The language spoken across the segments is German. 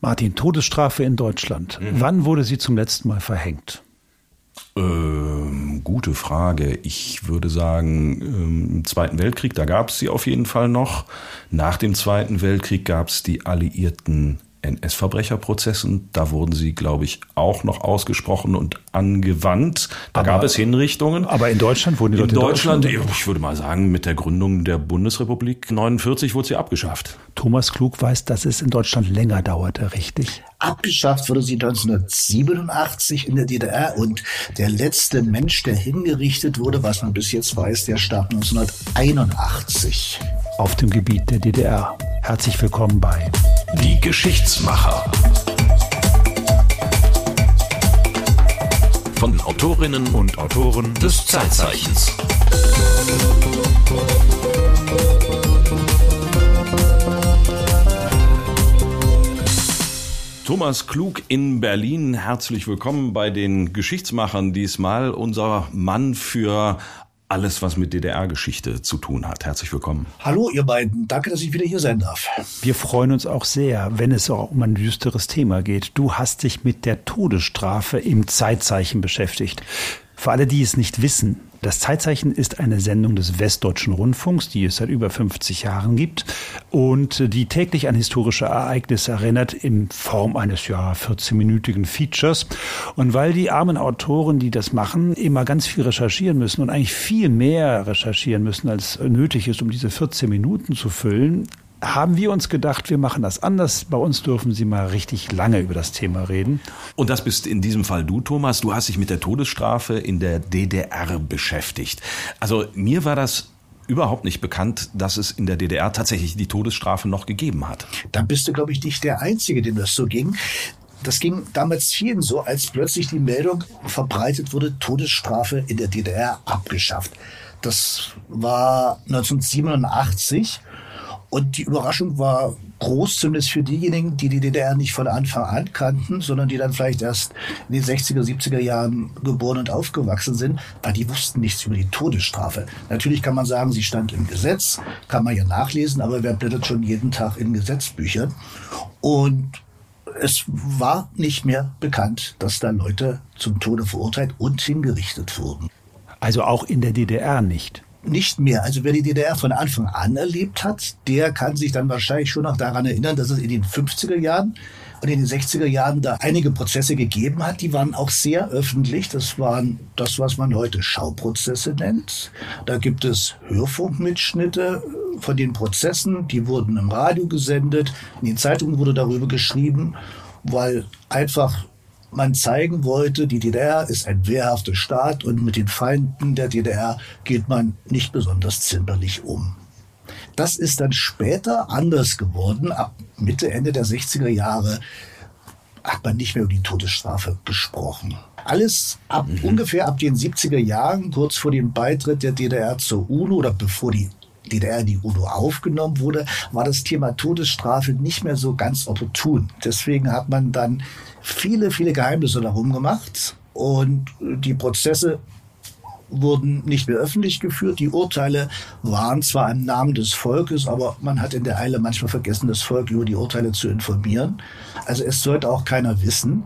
Martin, Todesstrafe in Deutschland. Mhm. Wann wurde sie zum letzten Mal verhängt? Ähm, gute Frage. Ich würde sagen, im Zweiten Weltkrieg, da gab es sie auf jeden Fall noch. Nach dem Zweiten Weltkrieg gab es die Alliierten NS-Verbrecherprozessen. Da wurden sie, glaube ich, auch noch ausgesprochen und angewandt. Da aber, gab es Hinrichtungen. Aber in Deutschland wurden die Leute in Deutschland, in Deutschland, ich würde mal sagen, mit der Gründung der Bundesrepublik 49 wurde sie abgeschafft. Thomas Klug weiß, dass es in Deutschland länger dauerte, richtig? Abgeschafft wurde sie 1987 in der DDR und der letzte Mensch, der hingerichtet wurde, was man bis jetzt weiß, der starb 1981. Auf dem Gebiet der DDR. Herzlich willkommen bei Die Geschichtsmacher. Von Autorinnen und Autoren des Zeitzeichens. Thomas Klug in Berlin, herzlich willkommen bei den Geschichtsmachern diesmal. Unser Mann für alles, was mit DDR-Geschichte zu tun hat. Herzlich willkommen. Hallo, ihr beiden. Danke, dass ich wieder hier sein darf. Wir freuen uns auch sehr, wenn es auch um ein düsteres Thema geht. Du hast dich mit der Todesstrafe im Zeitzeichen beschäftigt. Für alle, die es nicht wissen, das Zeitzeichen ist eine Sendung des Westdeutschen Rundfunks, die es seit über 50 Jahren gibt und die täglich an historische Ereignisse erinnert in Form eines ja 14-minütigen Features. Und weil die armen Autoren, die das machen, immer ganz viel recherchieren müssen und eigentlich viel mehr recherchieren müssen, als nötig ist, um diese 14 Minuten zu füllen, haben wir uns gedacht, wir machen das anders. Bei uns dürfen Sie mal richtig lange über das Thema reden. Und das bist in diesem Fall du, Thomas. Du hast dich mit der Todesstrafe in der DDR beschäftigt. Also mir war das überhaupt nicht bekannt, dass es in der DDR tatsächlich die Todesstrafe noch gegeben hat. Dann bist du, glaube ich, nicht der Einzige, dem das so ging. Das ging damals vielen so, als plötzlich die Meldung verbreitet wurde, Todesstrafe in der DDR abgeschafft. Das war 1987 und die Überraschung war groß, zumindest für diejenigen, die die DDR nicht von Anfang an kannten, sondern die dann vielleicht erst in den 60er, 70er Jahren geboren und aufgewachsen sind, weil die wussten nichts über die Todesstrafe. Natürlich kann man sagen, sie stand im Gesetz, kann man ja nachlesen, aber wer blättert schon jeden Tag in Gesetzbüchern? Und es war nicht mehr bekannt, dass da Leute zum Tode verurteilt und hingerichtet wurden. Also auch in der DDR nicht nicht mehr. Also wer die DDR von Anfang an erlebt hat, der kann sich dann wahrscheinlich schon noch daran erinnern, dass es in den 50er Jahren und in den 60er Jahren da einige Prozesse gegeben hat. Die waren auch sehr öffentlich. Das waren das, was man heute Schauprozesse nennt. Da gibt es Hörfunkmitschnitte von den Prozessen. Die wurden im Radio gesendet. In den Zeitungen wurde darüber geschrieben, weil einfach man zeigen wollte, die DDR ist ein wehrhafter Staat und mit den Feinden der DDR geht man nicht besonders zimperlich um. Das ist dann später anders geworden. Ab Mitte, Ende der 60er Jahre hat man nicht mehr über die Todesstrafe gesprochen. Alles ab mhm. ungefähr ab den 70er Jahren, kurz vor dem Beitritt der DDR zur UNO oder bevor die DDR in die UNO aufgenommen wurde, war das Thema Todesstrafe nicht mehr so ganz opportun. Deswegen hat man dann viele, viele Geheimnisse darum gemacht und die Prozesse wurden nicht mehr öffentlich geführt. Die Urteile waren zwar im Namen des Volkes, aber man hat in der Eile manchmal vergessen, das Volk über die Urteile zu informieren. Also es sollte auch keiner wissen.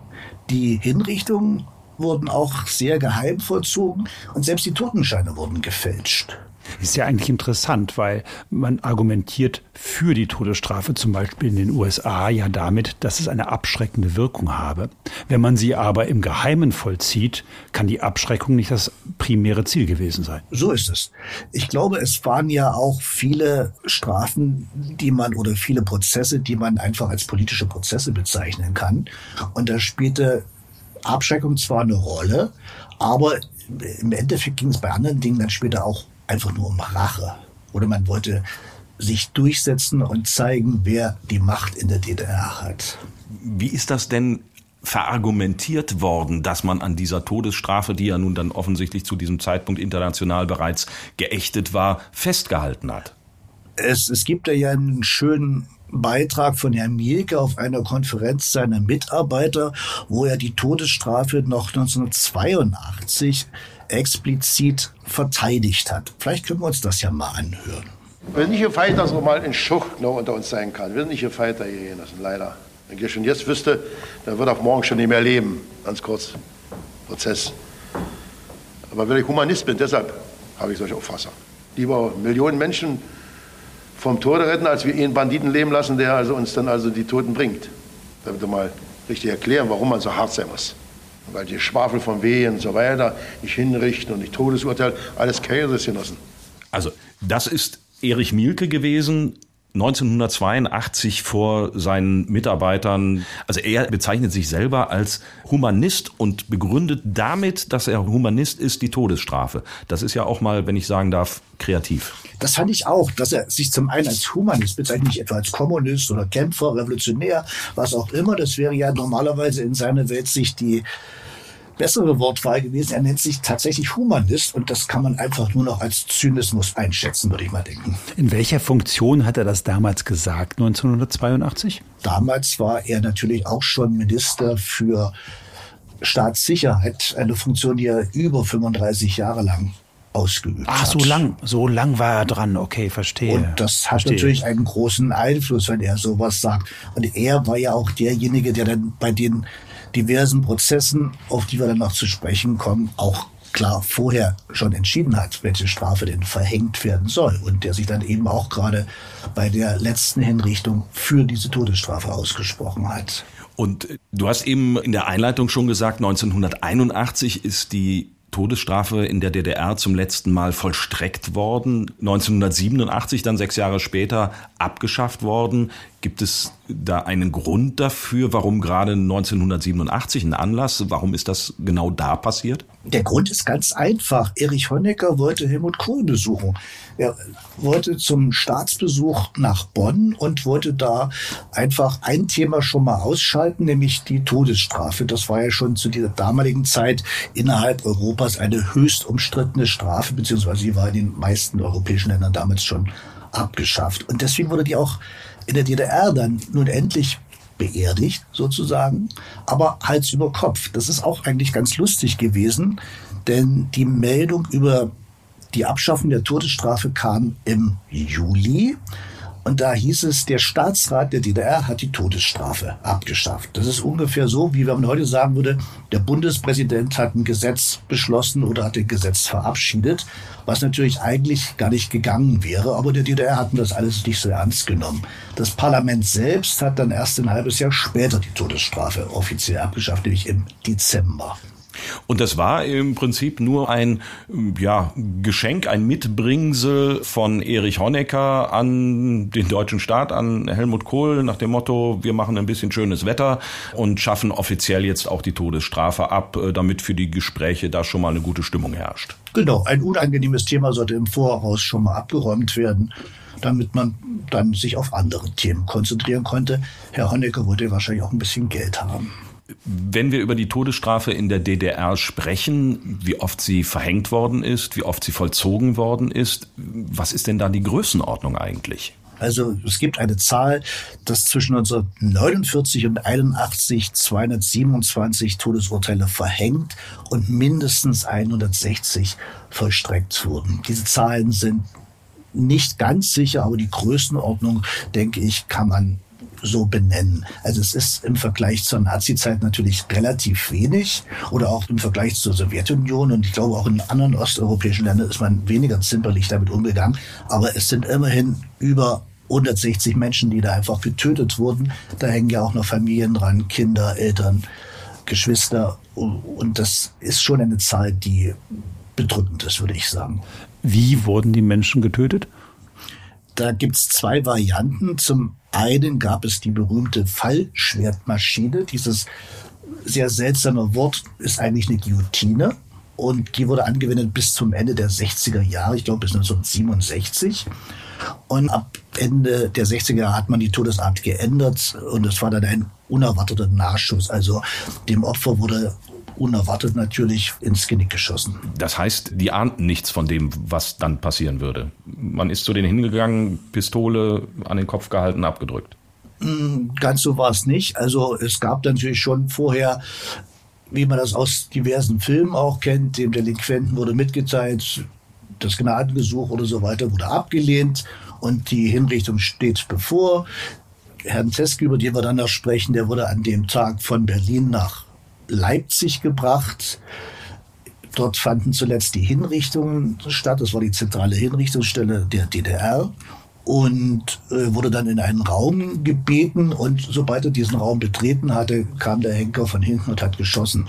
Die Hinrichtungen wurden auch sehr geheim vollzogen und selbst die Totenscheine wurden gefälscht. Ist ja eigentlich interessant, weil man argumentiert für die Todesstrafe, zum Beispiel in den USA, ja damit, dass es eine abschreckende Wirkung habe. Wenn man sie aber im Geheimen vollzieht, kann die Abschreckung nicht das primäre Ziel gewesen sein. So ist es. Ich glaube, es waren ja auch viele Strafen, die man oder viele Prozesse, die man einfach als politische Prozesse bezeichnen kann. Und da spielte Abschreckung zwar eine Rolle, aber im Endeffekt ging es bei anderen Dingen dann später auch einfach nur um Rache. Oder man wollte sich durchsetzen und zeigen, wer die Macht in der DDR hat. Wie ist das denn verargumentiert worden, dass man an dieser Todesstrafe, die ja nun dann offensichtlich zu diesem Zeitpunkt international bereits geächtet war, festgehalten hat? Es, es gibt ja einen schönen Beitrag von Herrn Mielke auf einer Konferenz seiner Mitarbeiter, wo er die Todesstrafe noch 1982 explizit verteidigt hat. Vielleicht können wir uns das ja mal anhören. Wir sind nicht gefeit, dass auch mal ein Schucht noch unter uns sein kann. Wir sind nicht gefeit, hier Genossen, leider. Wenn ich schon jetzt wüsste, dann würde er morgen schon nicht mehr leben. Ganz kurz. Prozess. Aber weil ich Humanist bin, deshalb habe ich solche Auffassung. Lieber Millionen Menschen vom Tode retten, als wir ihn Banditen leben lassen, der also uns dann also die Toten bringt. Damit wir mal richtig erklären, warum man so hart sein muss. Weil die Schwafel von Wehen und so weiter nicht hinrichten und nicht Todesurteil, alles Käsesgenossen. Also, das ist Erich Mielke gewesen, 1982 vor seinen Mitarbeitern. Also er bezeichnet sich selber als Humanist und begründet damit, dass er Humanist ist, die Todesstrafe. Das ist ja auch mal, wenn ich sagen darf, kreativ. Das fand ich auch, dass er sich zum einen als Humanist bezeichnet, nicht etwa als Kommunist oder Kämpfer, Revolutionär, was auch immer. Das wäre ja normalerweise in seiner Weltsicht die bessere Wortwahl gewesen. Er nennt sich tatsächlich Humanist und das kann man einfach nur noch als Zynismus einschätzen, würde ich mal denken. In welcher Funktion hat er das damals gesagt, 1982? Damals war er natürlich auch schon Minister für Staatssicherheit, eine Funktion, die er über 35 Jahre lang ausgeübt Ach, hat. so lang, so lang war er dran. Okay, verstehe. Und das hat verstehe. natürlich einen großen Einfluss, wenn er sowas sagt. Und er war ja auch derjenige, der dann bei den diversen Prozessen, auf die wir dann noch zu sprechen kommen, auch klar vorher schon entschieden hat, welche Strafe denn verhängt werden soll. Und der sich dann eben auch gerade bei der letzten Hinrichtung für diese Todesstrafe ausgesprochen hat. Und du hast eben in der Einleitung schon gesagt, 1981 ist die Todesstrafe in der DDR zum letzten Mal vollstreckt worden, 1987 dann sechs Jahre später abgeschafft worden. Gibt es da einen Grund dafür, warum gerade 1987 ein Anlass, warum ist das genau da passiert? Der Grund ist ganz einfach. Erich Honecker wollte Helmut Kohl besuchen. Er wollte zum Staatsbesuch nach Bonn und wollte da einfach ein Thema schon mal ausschalten, nämlich die Todesstrafe. Das war ja schon zu dieser damaligen Zeit innerhalb Europas eine höchst umstrittene Strafe, beziehungsweise sie war in den meisten europäischen Ländern damals schon abgeschafft. Und deswegen wurde die auch in der DDR dann nun endlich beerdigt sozusagen, aber Hals über Kopf. Das ist auch eigentlich ganz lustig gewesen, denn die Meldung über die Abschaffung der Todesstrafe kam im Juli. Und da hieß es, der Staatsrat der DDR hat die Todesstrafe abgeschafft. Das ist ungefähr so, wie wenn man heute sagen würde, der Bundespräsident hat ein Gesetz beschlossen oder hat ein Gesetz verabschiedet, was natürlich eigentlich gar nicht gegangen wäre. Aber der DDR hatten das alles nicht so ernst genommen. Das Parlament selbst hat dann erst ein halbes Jahr später die Todesstrafe offiziell abgeschafft, nämlich im Dezember. Und das war im Prinzip nur ein ja, Geschenk, ein Mitbringsel von Erich Honecker an den deutschen Staat, an Helmut Kohl nach dem Motto, wir machen ein bisschen schönes Wetter und schaffen offiziell jetzt auch die Todesstrafe ab, damit für die Gespräche da schon mal eine gute Stimmung herrscht. Genau, ein unangenehmes Thema sollte im Voraus schon mal abgeräumt werden damit man dann sich auf andere Themen konzentrieren konnte. Herr Honecker wollte wahrscheinlich auch ein bisschen Geld haben. Wenn wir über die Todesstrafe in der DDR sprechen, wie oft sie verhängt worden ist, wie oft sie vollzogen worden ist, was ist denn da die Größenordnung eigentlich? Also es gibt eine Zahl, dass zwischen 1949 und 81 227 Todesurteile verhängt und mindestens 160 vollstreckt wurden. Diese Zahlen sind nicht ganz sicher, aber die Größenordnung, denke ich, kann man so benennen. Also es ist im Vergleich zur Nazi-Zeit natürlich relativ wenig oder auch im Vergleich zur Sowjetunion und ich glaube auch in anderen osteuropäischen Ländern ist man weniger zimperlich damit umgegangen. Aber es sind immerhin über 160 Menschen, die da einfach getötet wurden. Da hängen ja auch noch Familien dran, Kinder, Eltern, Geschwister. Und das ist schon eine Zahl, die bedrückend ist, würde ich sagen. Wie wurden die Menschen getötet? Da gibt's zwei Varianten. Zum einen gab es die berühmte Fallschwertmaschine. Dieses sehr seltsame Wort ist eigentlich eine Guillotine. Und die wurde angewendet bis zum Ende der 60er Jahre, ich glaube bis 1967. Und ab Ende der 60er Jahre hat man die Todesart geändert und es war dann ein unerwarteter Nachschuss. Also dem Opfer wurde unerwartet natürlich ins Genick geschossen. Das heißt, die ahnten nichts von dem, was dann passieren würde. Man ist zu denen hingegangen, Pistole an den Kopf gehalten, abgedrückt. Ganz so war es nicht. Also es gab natürlich schon vorher, wie man das aus diversen Filmen auch kennt, dem Delinquenten wurde mitgeteilt, das Gnadengesuch oder so weiter wurde abgelehnt und die Hinrichtung steht bevor. Herrn Teske, über den wir dann noch sprechen, der wurde an dem Tag von Berlin nach Leipzig gebracht. Dort fanden zuletzt die Hinrichtungen statt. Das war die zentrale Hinrichtungsstelle der DDR und äh, wurde dann in einen Raum gebeten und sobald er diesen Raum betreten hatte, kam der Henker von hinten und hat geschossen.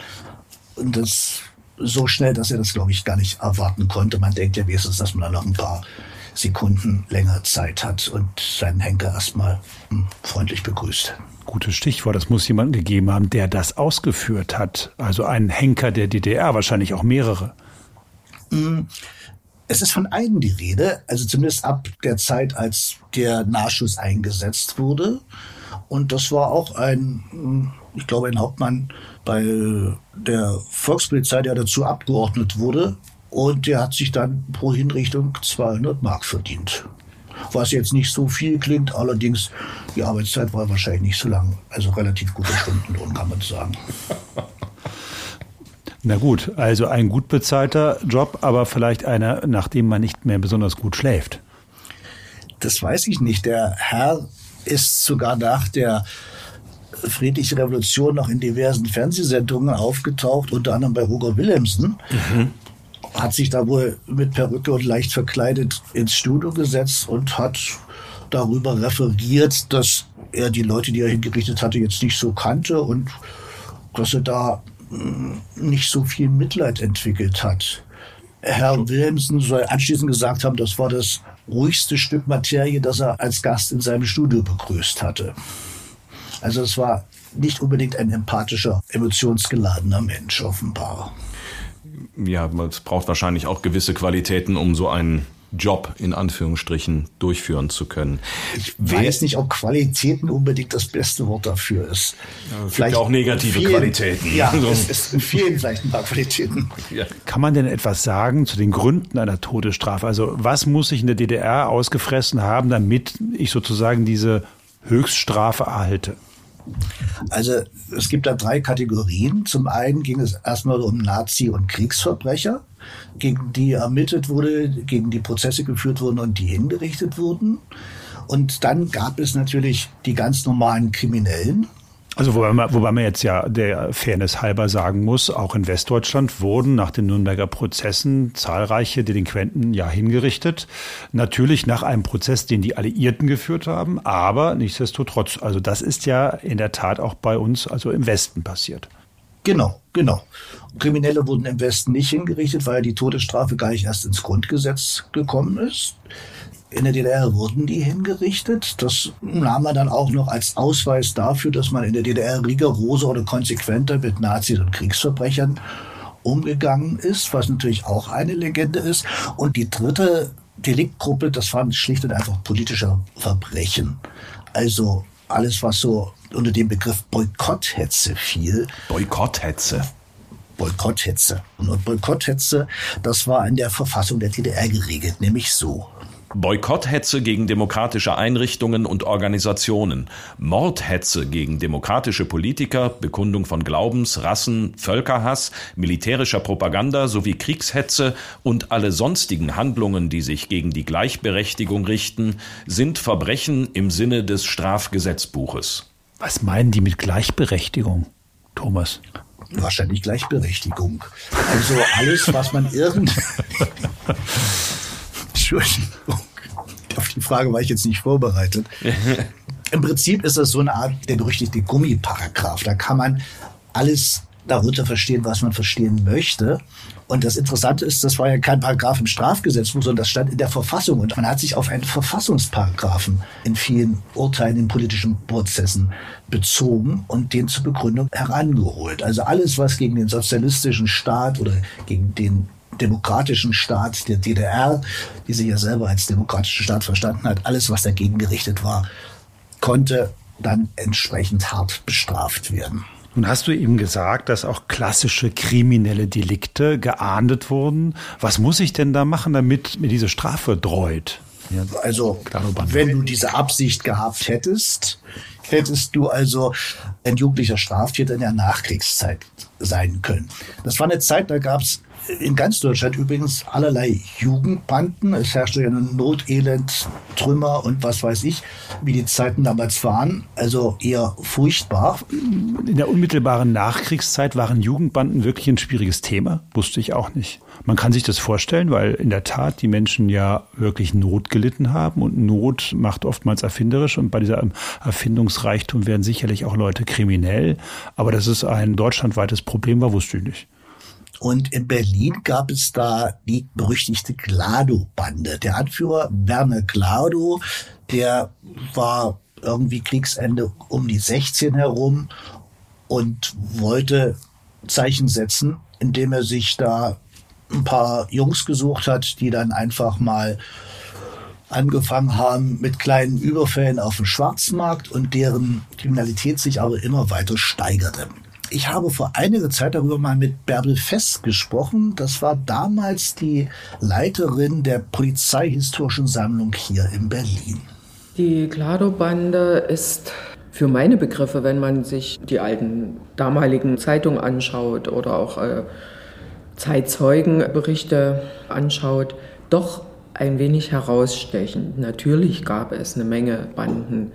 Und das so schnell, dass er das, glaube ich, gar nicht erwarten konnte. Man denkt ja wenigstens, dass man da noch ein paar Sekunden länger Zeit hat und seinen Henker erstmal hm, freundlich begrüßt. Gutes Stichwort. Das muss jemand gegeben haben, der das ausgeführt hat. Also ein Henker der DDR, wahrscheinlich auch mehrere. Hm, es ist von einem die Rede, also zumindest ab der Zeit, als der Nachschuss eingesetzt wurde. Und das war auch ein, hm, ich glaube, ein Hauptmann bei der Volkspolizei, der dazu abgeordnet wurde. Und der hat sich dann pro Hinrichtung 200 Mark verdient. Was jetzt nicht so viel klingt, allerdings die Arbeitszeit war wahrscheinlich nicht so lang. Also relativ guter Stundenlohn, kann man sagen. Na gut, also ein gut bezahlter Job, aber vielleicht einer, nachdem man nicht mehr besonders gut schläft. Das weiß ich nicht. Der Herr ist sogar nach der friedlichen Revolution noch in diversen Fernsehsendungen aufgetaucht, unter anderem bei Roger Willemsen. Mhm. Hat sich da wohl mit Perücke und leicht verkleidet ins Studio gesetzt und hat darüber referiert, dass er die Leute, die er hingerichtet hatte, jetzt nicht so kannte und dass er da nicht so viel Mitleid entwickelt hat. Herr Wilhelmsen soll anschließend gesagt haben, das war das ruhigste Stück Materie, das er als Gast in seinem Studio begrüßt hatte. Also es war nicht unbedingt ein empathischer, emotionsgeladener Mensch offenbar. Ja, es braucht wahrscheinlich auch gewisse Qualitäten, um so einen Job in Anführungsstrichen durchführen zu können. Ich Wer weiß nicht, ob Qualitäten unbedingt das beste Wort dafür ist. Ja, vielleicht auch negative vielen, Qualitäten. Ja, so. es ist in vielen vielleicht ein paar Qualitäten. Ja. Kann man denn etwas sagen zu den Gründen einer Todesstrafe? Also was muss ich in der DDR ausgefressen haben, damit ich sozusagen diese Höchststrafe erhalte? Also es gibt da drei Kategorien. Zum einen ging es erstmal um Nazi- und Kriegsverbrecher gegen die ermittelt wurde, gegen die Prozesse geführt wurden und die hingerichtet wurden. Und dann gab es natürlich die ganz normalen Kriminellen, also wobei man, wobei man jetzt ja der Fairness halber sagen muss, auch in Westdeutschland wurden nach den Nürnberger Prozessen zahlreiche Delinquenten ja hingerichtet. Natürlich nach einem Prozess, den die Alliierten geführt haben, aber nichtsdestotrotz. Also das ist ja in der Tat auch bei uns, also im Westen passiert. Genau, genau. Kriminelle wurden im Westen nicht hingerichtet, weil die Todesstrafe gar nicht erst ins Grundgesetz gekommen ist. In der DDR wurden die hingerichtet. Das nahm man dann auch noch als Ausweis dafür, dass man in der DDR rigoroser oder konsequenter mit Nazis und Kriegsverbrechern umgegangen ist, was natürlich auch eine Legende ist. Und die dritte Deliktgruppe, das waren schlicht und einfach politische Verbrechen. Also alles, was so unter dem Begriff Boykotthetze fiel. Boykotthetze. Boykotthetze. Und Boykotthetze, das war in der Verfassung der DDR geregelt, nämlich so. Boykotthetze gegen demokratische Einrichtungen und Organisationen, Mordhetze gegen demokratische Politiker, Bekundung von Glaubens, Rassen, Völkerhass, militärischer Propaganda sowie Kriegshetze und alle sonstigen Handlungen, die sich gegen die Gleichberechtigung richten, sind Verbrechen im Sinne des Strafgesetzbuches. Was meinen die mit Gleichberechtigung, Thomas? Wahrscheinlich Gleichberechtigung. Also alles, was man irgend. Entschuldigung. Auf die Frage war ich jetzt nicht vorbereitet. Im Prinzip ist das so eine Art der berüchtigte Gummiparagraph. Da kann man alles darunter verstehen, was man verstehen möchte. Und das Interessante ist, das war ja kein Paragraph im Strafgesetzbuch, sondern das stand in der Verfassung. Und man hat sich auf einen Verfassungsparagraphen in vielen Urteilen in politischen Prozessen bezogen und den zur Begründung herangeholt. Also alles, was gegen den sozialistischen Staat oder gegen den demokratischen Staat der DDR, die sich ja selber als demokratischen Staat verstanden hat, alles, was dagegen gerichtet war, konnte dann entsprechend hart bestraft werden. Nun hast du eben gesagt, dass auch klassische kriminelle Delikte geahndet wurden. Was muss ich denn da machen, damit mir diese Strafe dreut? Ja, also, wenn du diese Absicht gehabt hättest, hättest du also ein jugendlicher Straftäter in der Nachkriegszeit sein können. Das war eine Zeit, da gab es in ganz Deutschland übrigens allerlei Jugendbanden. Es herrschte ja nun Not, Elend, Trümmer und was weiß ich, wie die Zeiten damals waren. Also eher furchtbar. In der unmittelbaren Nachkriegszeit waren Jugendbanden wirklich ein schwieriges Thema. Wusste ich auch nicht. Man kann sich das vorstellen, weil in der Tat die Menschen ja wirklich Not gelitten haben und Not macht oftmals erfinderisch und bei dieser Erfindungsreichtum werden sicherlich auch Leute kriminell. Aber dass es ein deutschlandweites Problem war, wusste ich nicht. Und in Berlin gab es da die berüchtigte Glado-Bande. Der Anführer Werner Glado, der war irgendwie Kriegsende um die 16 herum und wollte Zeichen setzen, indem er sich da ein paar Jungs gesucht hat, die dann einfach mal angefangen haben mit kleinen Überfällen auf dem Schwarzmarkt und deren Kriminalität sich aber immer weiter steigerte. Ich habe vor einiger Zeit darüber mal mit Bärbel Fest gesprochen. Das war damals die Leiterin der Polizeihistorischen Sammlung hier in Berlin. Die Klado-Bande ist für meine Begriffe, wenn man sich die alten damaligen Zeitungen anschaut oder auch äh, Zeitzeugenberichte anschaut, doch ein wenig herausstechend. Natürlich gab es eine Menge Banden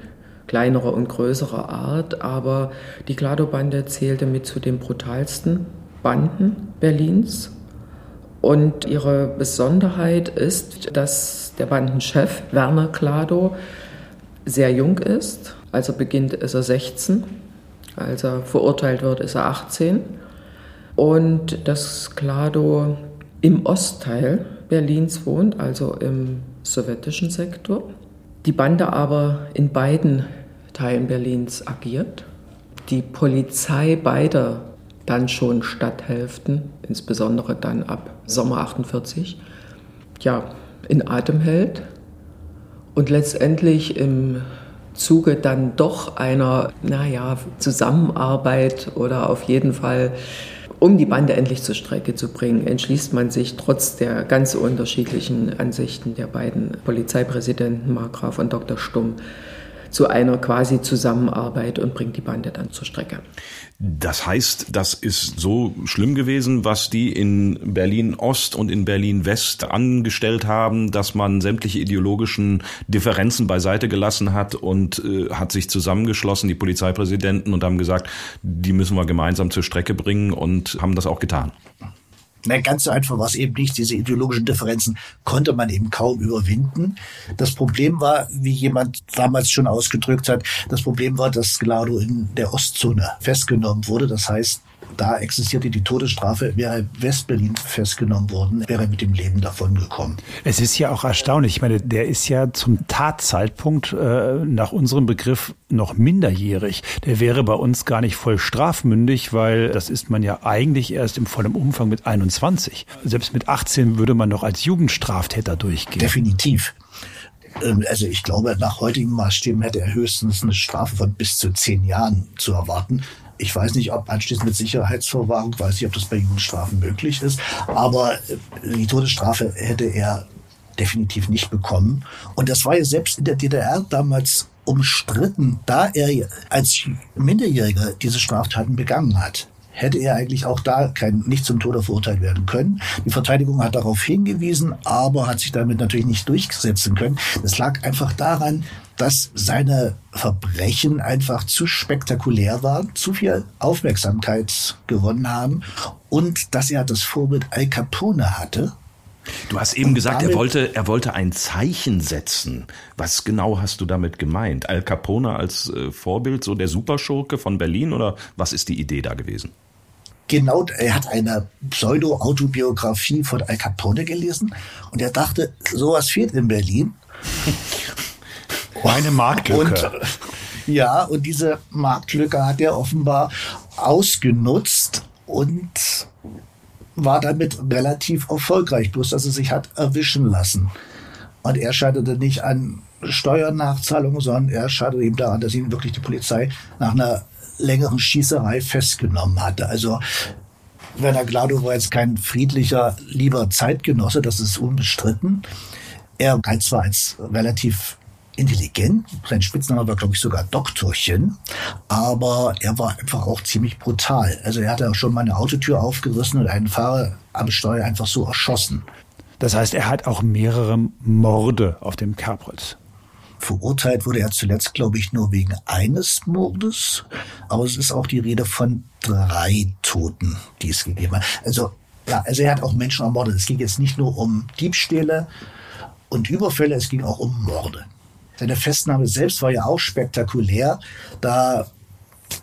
kleinerer und größerer Art, aber die Klado-Bande zählte mit zu den brutalsten Banden Berlins. Und ihre Besonderheit ist, dass der Bandenchef Werner Klado sehr jung ist. Also beginnt ist er 16, als er verurteilt wird, ist er 18 und dass Klado im Ostteil Berlins wohnt, also im sowjetischen Sektor. Die Bande aber in beiden Teilen Berlins agiert. Die Polizei beider dann schon Stadthälften, insbesondere dann ab Sommer 48, ja, in Atem hält und letztendlich im Zuge dann doch einer, naja, Zusammenarbeit oder auf jeden Fall um die Bande endlich zur Strecke zu bringen, entschließt man sich trotz der ganz unterschiedlichen Ansichten der beiden Polizeipräsidenten Markgraf und Dr. Stumm zu einer quasi Zusammenarbeit und bringt die Bande dann zur Strecke. Das heißt, das ist so schlimm gewesen, was die in Berlin Ost und in Berlin West angestellt haben, dass man sämtliche ideologischen Differenzen beiseite gelassen hat und äh, hat sich zusammengeschlossen, die Polizeipräsidenten, und haben gesagt, die müssen wir gemeinsam zur Strecke bringen und haben das auch getan. Na, ganz so einfach war es eben nicht. Diese ideologischen Differenzen konnte man eben kaum überwinden. Das Problem war, wie jemand damals schon ausgedrückt hat, das Problem war, dass Glado in der Ostzone festgenommen wurde. Das heißt, da existierte die Todesstrafe, wäre Westberlin festgenommen worden, wäre mit dem Leben davon gekommen. Es ist ja auch erstaunlich. Ich meine, der ist ja zum Tatzeitpunkt äh, nach unserem Begriff noch minderjährig. Der wäre bei uns gar nicht voll strafmündig, weil das ist man ja eigentlich erst im vollen Umfang mit 21. Selbst mit 18 würde man noch als Jugendstraftäter durchgehen. Definitiv ähm, also ich glaube, nach heutigen Maßstäben hätte er höchstens eine Strafe von bis zu zehn Jahren zu erwarten. Ich weiß nicht, ob anschließend mit Sicherheitsverwahrung, weiß nicht, ob das bei Jugendstrafen möglich ist, aber äh, die Todesstrafe hätte er definitiv nicht bekommen. Und das war ja selbst in der DDR damals umstritten, da er als Minderjähriger diese Straftaten begangen hat hätte er eigentlich auch da kein, nicht zum Tode verurteilt werden können. Die Verteidigung hat darauf hingewiesen, aber hat sich damit natürlich nicht durchsetzen können. Das lag einfach daran, dass seine Verbrechen einfach zu spektakulär waren, zu viel Aufmerksamkeit gewonnen haben und dass er das Vorbild Al Capone hatte. Du hast eben und gesagt, er wollte, er wollte ein Zeichen setzen. Was genau hast du damit gemeint? Al Capone als äh, Vorbild, so der Superschurke von Berlin oder was ist die Idee da gewesen? Genau, er hat eine Pseudo-Autobiografie von Al Capone gelesen und er dachte, sowas fehlt in Berlin. Eine Marktlücke. Und, ja, und diese Marktlücke hat er offenbar ausgenutzt und war damit relativ erfolgreich, bloß dass er sich hat erwischen lassen. Und er scheiterte nicht an Steuernachzahlungen, sondern er scheiterte eben daran, dass ihn wirklich die Polizei nach einer längeren Schießerei festgenommen hatte. Also Werner Glado war jetzt kein friedlicher, lieber Zeitgenosse, das ist unbestritten. Er galt zwar als relativ intelligent. Sein Spitzname war, glaube ich, sogar Doktorchen. Aber er war einfach auch ziemlich brutal. Also er hat ja schon mal eine Autotür aufgerissen und einen Fahrer am Steuer einfach so erschossen. Das heißt, er hat auch mehrere Morde auf dem Kerbholz. Verurteilt wurde er zuletzt, glaube ich, nur wegen eines Mordes. Aber es ist auch die Rede von drei Toten, die es gegeben hat. Also, ja, also er hat auch Menschen ermordet. Es ging jetzt nicht nur um Diebstähle und Überfälle, es ging auch um Morde. Seine Festnahme selbst war ja auch spektakulär. Da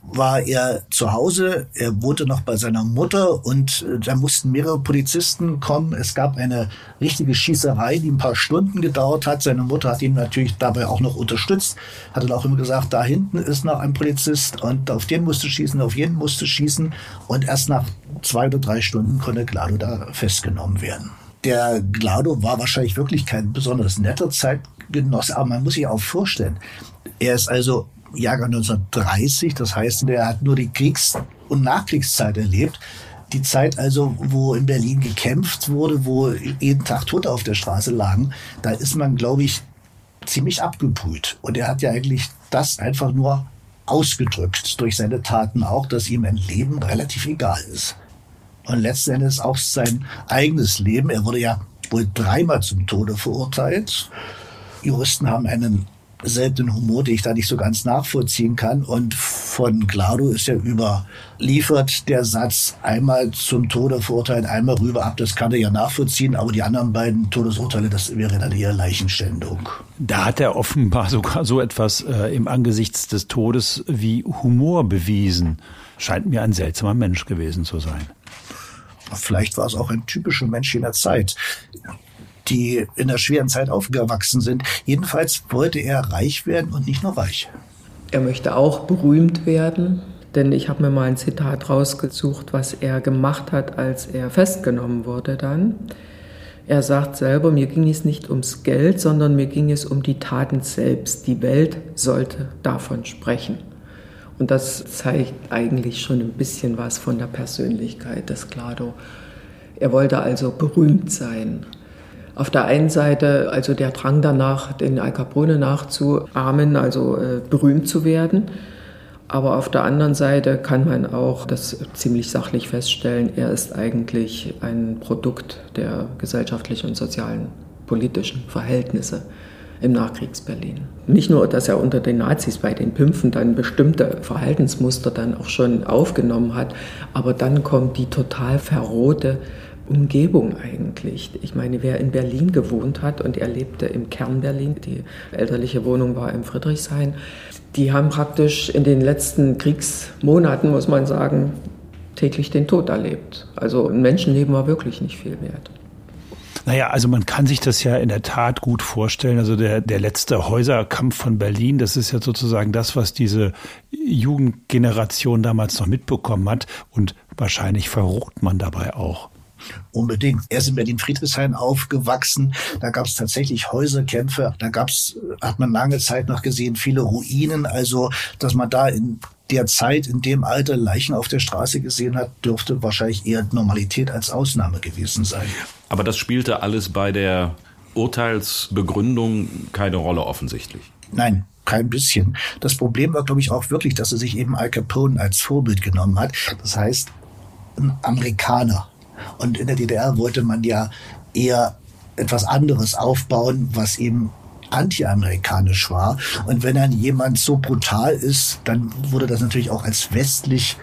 war er zu Hause, er wohnte noch bei seiner Mutter und äh, da mussten mehrere Polizisten kommen. Es gab eine richtige Schießerei, die ein paar Stunden gedauert hat. Seine Mutter hat ihn natürlich dabei auch noch unterstützt, hat dann auch immer gesagt, da hinten ist noch ein Polizist und auf den musste schießen, auf jeden musste schießen und erst nach zwei oder drei Stunden konnte Glado da festgenommen werden. Der Glado war wahrscheinlich wirklich kein besonders netter Zeitgenosse, aber man muss sich auch vorstellen, er ist also Jahrgang 1930. Das heißt, er hat nur die Kriegs- und Nachkriegszeit erlebt. Die Zeit also, wo in Berlin gekämpft wurde, wo jeden Tag Tote auf der Straße lagen, da ist man, glaube ich, ziemlich abgebrüht. Und er hat ja eigentlich das einfach nur ausgedrückt durch seine Taten auch, dass ihm ein Leben relativ egal ist. Und letzten Endes auch sein eigenes Leben. Er wurde ja wohl dreimal zum Tode verurteilt. Juristen haben einen seltenen Humor, den ich da nicht so ganz nachvollziehen kann. Und von Glado ist ja überliefert der Satz, einmal zum Tode verurteilt, einmal rüber ab. Das kann er ja nachvollziehen, aber die anderen beiden Todesurteile, das wäre dann eher Leichenständung. Da hat er offenbar sogar so etwas äh, im Angesichts des Todes wie Humor bewiesen. Scheint mir ein seltsamer Mensch gewesen zu sein. Vielleicht war es auch ein typischer Mensch jener Zeit die in der schweren Zeit aufgewachsen sind. Jedenfalls wollte er reich werden und nicht nur reich. Er möchte auch berühmt werden, denn ich habe mir mal ein Zitat rausgesucht, was er gemacht hat, als er festgenommen wurde dann. Er sagt selber, mir ging es nicht ums Geld, sondern mir ging es um die Taten selbst. Die Welt sollte davon sprechen. Und das zeigt eigentlich schon ein bisschen was von der Persönlichkeit des Glado. Er wollte also berühmt sein auf der einen Seite also der Drang danach, den Al Capone nachzuahmen, also äh, berühmt zu werden. Aber auf der anderen Seite kann man auch das ziemlich sachlich feststellen, er ist eigentlich ein Produkt der gesellschaftlichen und sozialen politischen Verhältnisse im Nachkriegsberlin. Nicht nur, dass er unter den Nazis bei den Pimpfen dann bestimmte Verhaltensmuster dann auch schon aufgenommen hat, aber dann kommt die total verrohte Umgebung eigentlich. Ich meine, wer in Berlin gewohnt hat und er lebte im Kern Berlin, die elterliche Wohnung war im Friedrichshain, die haben praktisch in den letzten Kriegsmonaten, muss man sagen, täglich den Tod erlebt. Also ein Menschenleben war wirklich nicht viel wert. Naja, also man kann sich das ja in der Tat gut vorstellen. Also der, der letzte Häuserkampf von Berlin, das ist ja sozusagen das, was diese Jugendgeneration damals noch mitbekommen hat. Und wahrscheinlich verrucht man dabei auch. Unbedingt. Er ist in Berlin-Friedrichshain aufgewachsen. Da gab es tatsächlich Häuserkämpfe. Da gab's, hat man lange Zeit noch gesehen, viele Ruinen. Also, dass man da in der Zeit, in dem Alter Leichen auf der Straße gesehen hat, dürfte wahrscheinlich eher Normalität als Ausnahme gewesen sein. Aber das spielte alles bei der Urteilsbegründung keine Rolle offensichtlich. Nein, kein bisschen. Das Problem war, glaube ich, auch wirklich, dass er sich eben Al Capone als Vorbild genommen hat. Das heißt, ein Amerikaner, und in der DDR wollte man ja eher etwas anderes aufbauen, was eben anti-amerikanisch war. Und wenn dann jemand so brutal ist, dann wurde das natürlich auch als westlich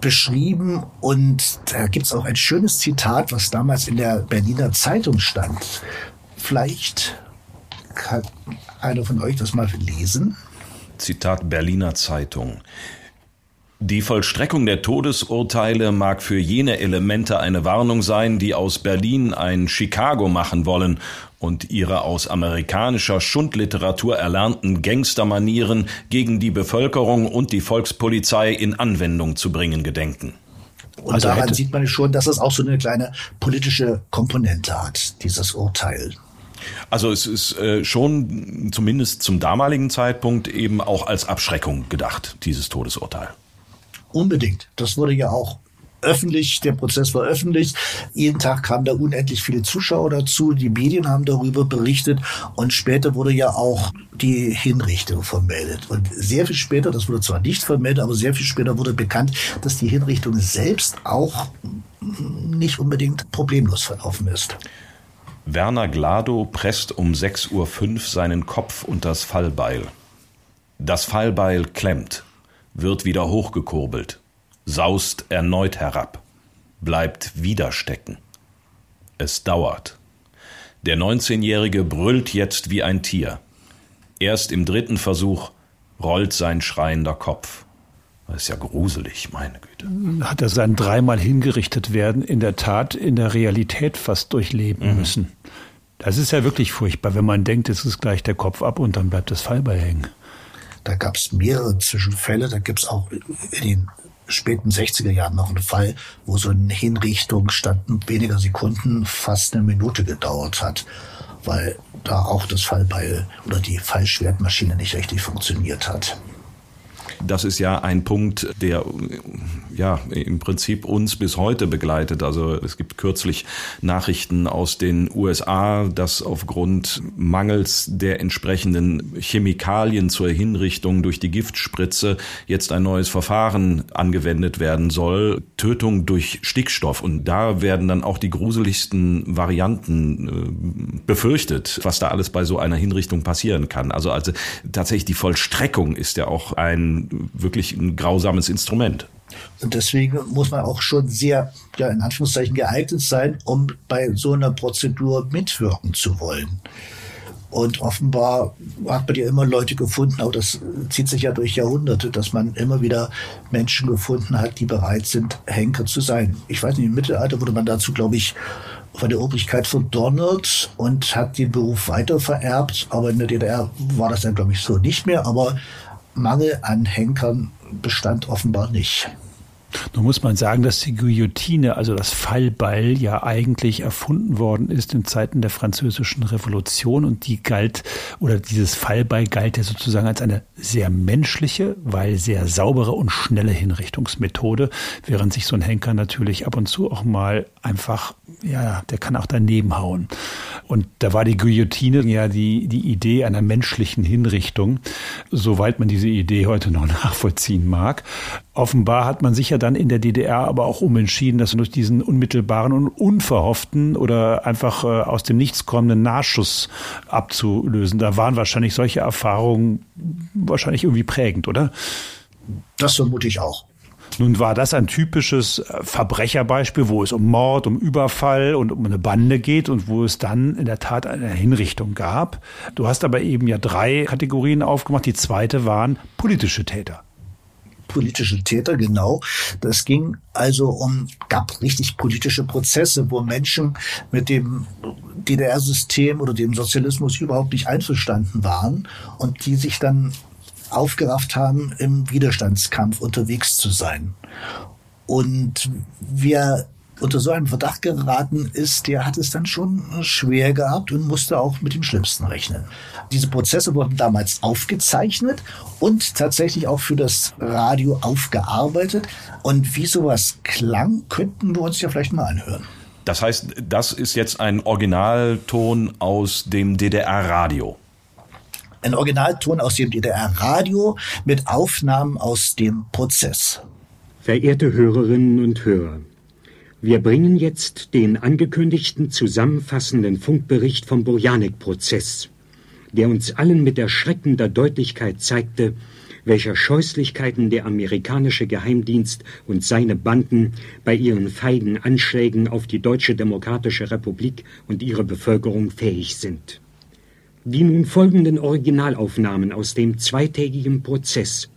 beschrieben. Und da gibt es auch ein schönes Zitat, was damals in der Berliner Zeitung stand. Vielleicht kann einer von euch das mal lesen. Zitat Berliner Zeitung. Die Vollstreckung der Todesurteile mag für jene Elemente eine Warnung sein, die aus Berlin ein Chicago machen wollen und ihre aus amerikanischer Schundliteratur erlernten Gangstermanieren gegen die Bevölkerung und die Volkspolizei in Anwendung zu bringen gedenken. Und also daran sieht man schon, dass es auch so eine kleine politische Komponente hat, dieses Urteil. Also es ist äh, schon zumindest zum damaligen Zeitpunkt eben auch als Abschreckung gedacht, dieses Todesurteil. Unbedingt. Das wurde ja auch öffentlich, der Prozess war öffentlich. Jeden Tag kamen da unendlich viele Zuschauer dazu. Die Medien haben darüber berichtet und später wurde ja auch die Hinrichtung vermeldet. Und sehr viel später, das wurde zwar nicht vermeldet, aber sehr viel später wurde bekannt, dass die Hinrichtung selbst auch nicht unbedingt problemlos verlaufen ist. Werner Glado presst um 6.05 Uhr seinen Kopf unter das Fallbeil. Das Fallbeil klemmt, wird wieder hochgekurbelt saust erneut herab, bleibt wieder stecken. Es dauert. Der 19-Jährige brüllt jetzt wie ein Tier. Erst im dritten Versuch rollt sein schreiender Kopf. Das ist ja gruselig, meine Güte. Hat er sein dreimal hingerichtet werden in der Tat in der Realität fast durchleben mhm. müssen. Das ist ja wirklich furchtbar, wenn man denkt, es ist gleich der Kopf ab und dann bleibt das Fallbeil hängen. Da gab es mehrere Zwischenfälle. Da gibt es auch in den späten 60er Jahren noch ein Fall, wo so eine Hinrichtung statt weniger Sekunden fast eine Minute gedauert hat, weil da auch das Fallbeil oder die Fallschwertmaschine nicht richtig funktioniert hat. Das ist ja ein Punkt, der ja im Prinzip uns bis heute begleitet. Also es gibt kürzlich Nachrichten aus den USA, dass aufgrund Mangels der entsprechenden Chemikalien zur Hinrichtung durch die Giftspritze jetzt ein neues Verfahren angewendet werden soll. Tötung durch Stickstoff. Und da werden dann auch die gruseligsten Varianten äh, befürchtet, was da alles bei so einer Hinrichtung passieren kann. Also, also tatsächlich die Vollstreckung ist ja auch ein wirklich ein grausames Instrument. Und deswegen muss man auch schon sehr, ja, in Anführungszeichen geeignet sein, um bei so einer Prozedur mitwirken zu wollen. Und offenbar hat man ja immer Leute gefunden, auch das zieht sich ja durch Jahrhunderte, dass man immer wieder Menschen gefunden hat, die bereit sind, Henker zu sein. Ich weiß nicht, im Mittelalter wurde man dazu, glaube ich, von der Obrigkeit verdonnert und hat den Beruf weiter vererbt. Aber in der DDR war das dann, glaube ich, so nicht mehr. Aber Mangel an Henkern bestand offenbar nicht. Nun muss man sagen, dass die Guillotine, also das Fallbeil, ja eigentlich erfunden worden ist in Zeiten der Französischen Revolution und die galt, oder dieses Fallbeil galt ja sozusagen als eine sehr menschliche, weil sehr saubere und schnelle Hinrichtungsmethode, während sich so ein Henker natürlich ab und zu auch mal einfach, ja, der kann auch daneben hauen. Und da war die Guillotine ja die, die Idee einer menschlichen Hinrichtung, soweit man diese Idee heute noch nachvollziehen mag. Offenbar hat man sich ja dann in der DDR aber auch umentschieden, dass durch diesen unmittelbaren und unverhofften oder einfach äh, aus dem Nichts kommenden Nachschuss abzulösen. Da waren wahrscheinlich solche Erfahrungen wahrscheinlich irgendwie prägend, oder? Das vermute ich auch. Nun war das ein typisches äh, Verbrecherbeispiel, wo es um Mord, um Überfall und um eine Bande geht und wo es dann in der Tat eine Hinrichtung gab. Du hast aber eben ja drei Kategorien aufgemacht. Die zweite waren politische Täter politische Täter, genau. Das ging also um, gab richtig politische Prozesse, wo Menschen mit dem DDR-System oder dem Sozialismus überhaupt nicht einverstanden waren und die sich dann aufgerafft haben, im Widerstandskampf unterwegs zu sein. Und wer unter so einen Verdacht geraten ist, der hat es dann schon schwer gehabt und musste auch mit dem Schlimmsten rechnen. Diese Prozesse wurden damals aufgezeichnet und tatsächlich auch für das Radio aufgearbeitet. Und wie sowas klang, könnten wir uns ja vielleicht mal anhören. Das heißt, das ist jetzt ein Originalton aus dem DDR-Radio. Ein Originalton aus dem DDR-Radio mit Aufnahmen aus dem Prozess. Verehrte Hörerinnen und Hörer, wir bringen jetzt den angekündigten zusammenfassenden Funkbericht vom Burjanik-Prozess, der uns allen mit erschreckender Deutlichkeit zeigte, welcher Scheußlichkeiten der amerikanische Geheimdienst und seine Banden bei ihren feigen Anschlägen auf die Deutsche Demokratische Republik und ihre Bevölkerung fähig sind. Die nun folgenden Originalaufnahmen aus dem zweitägigen Prozess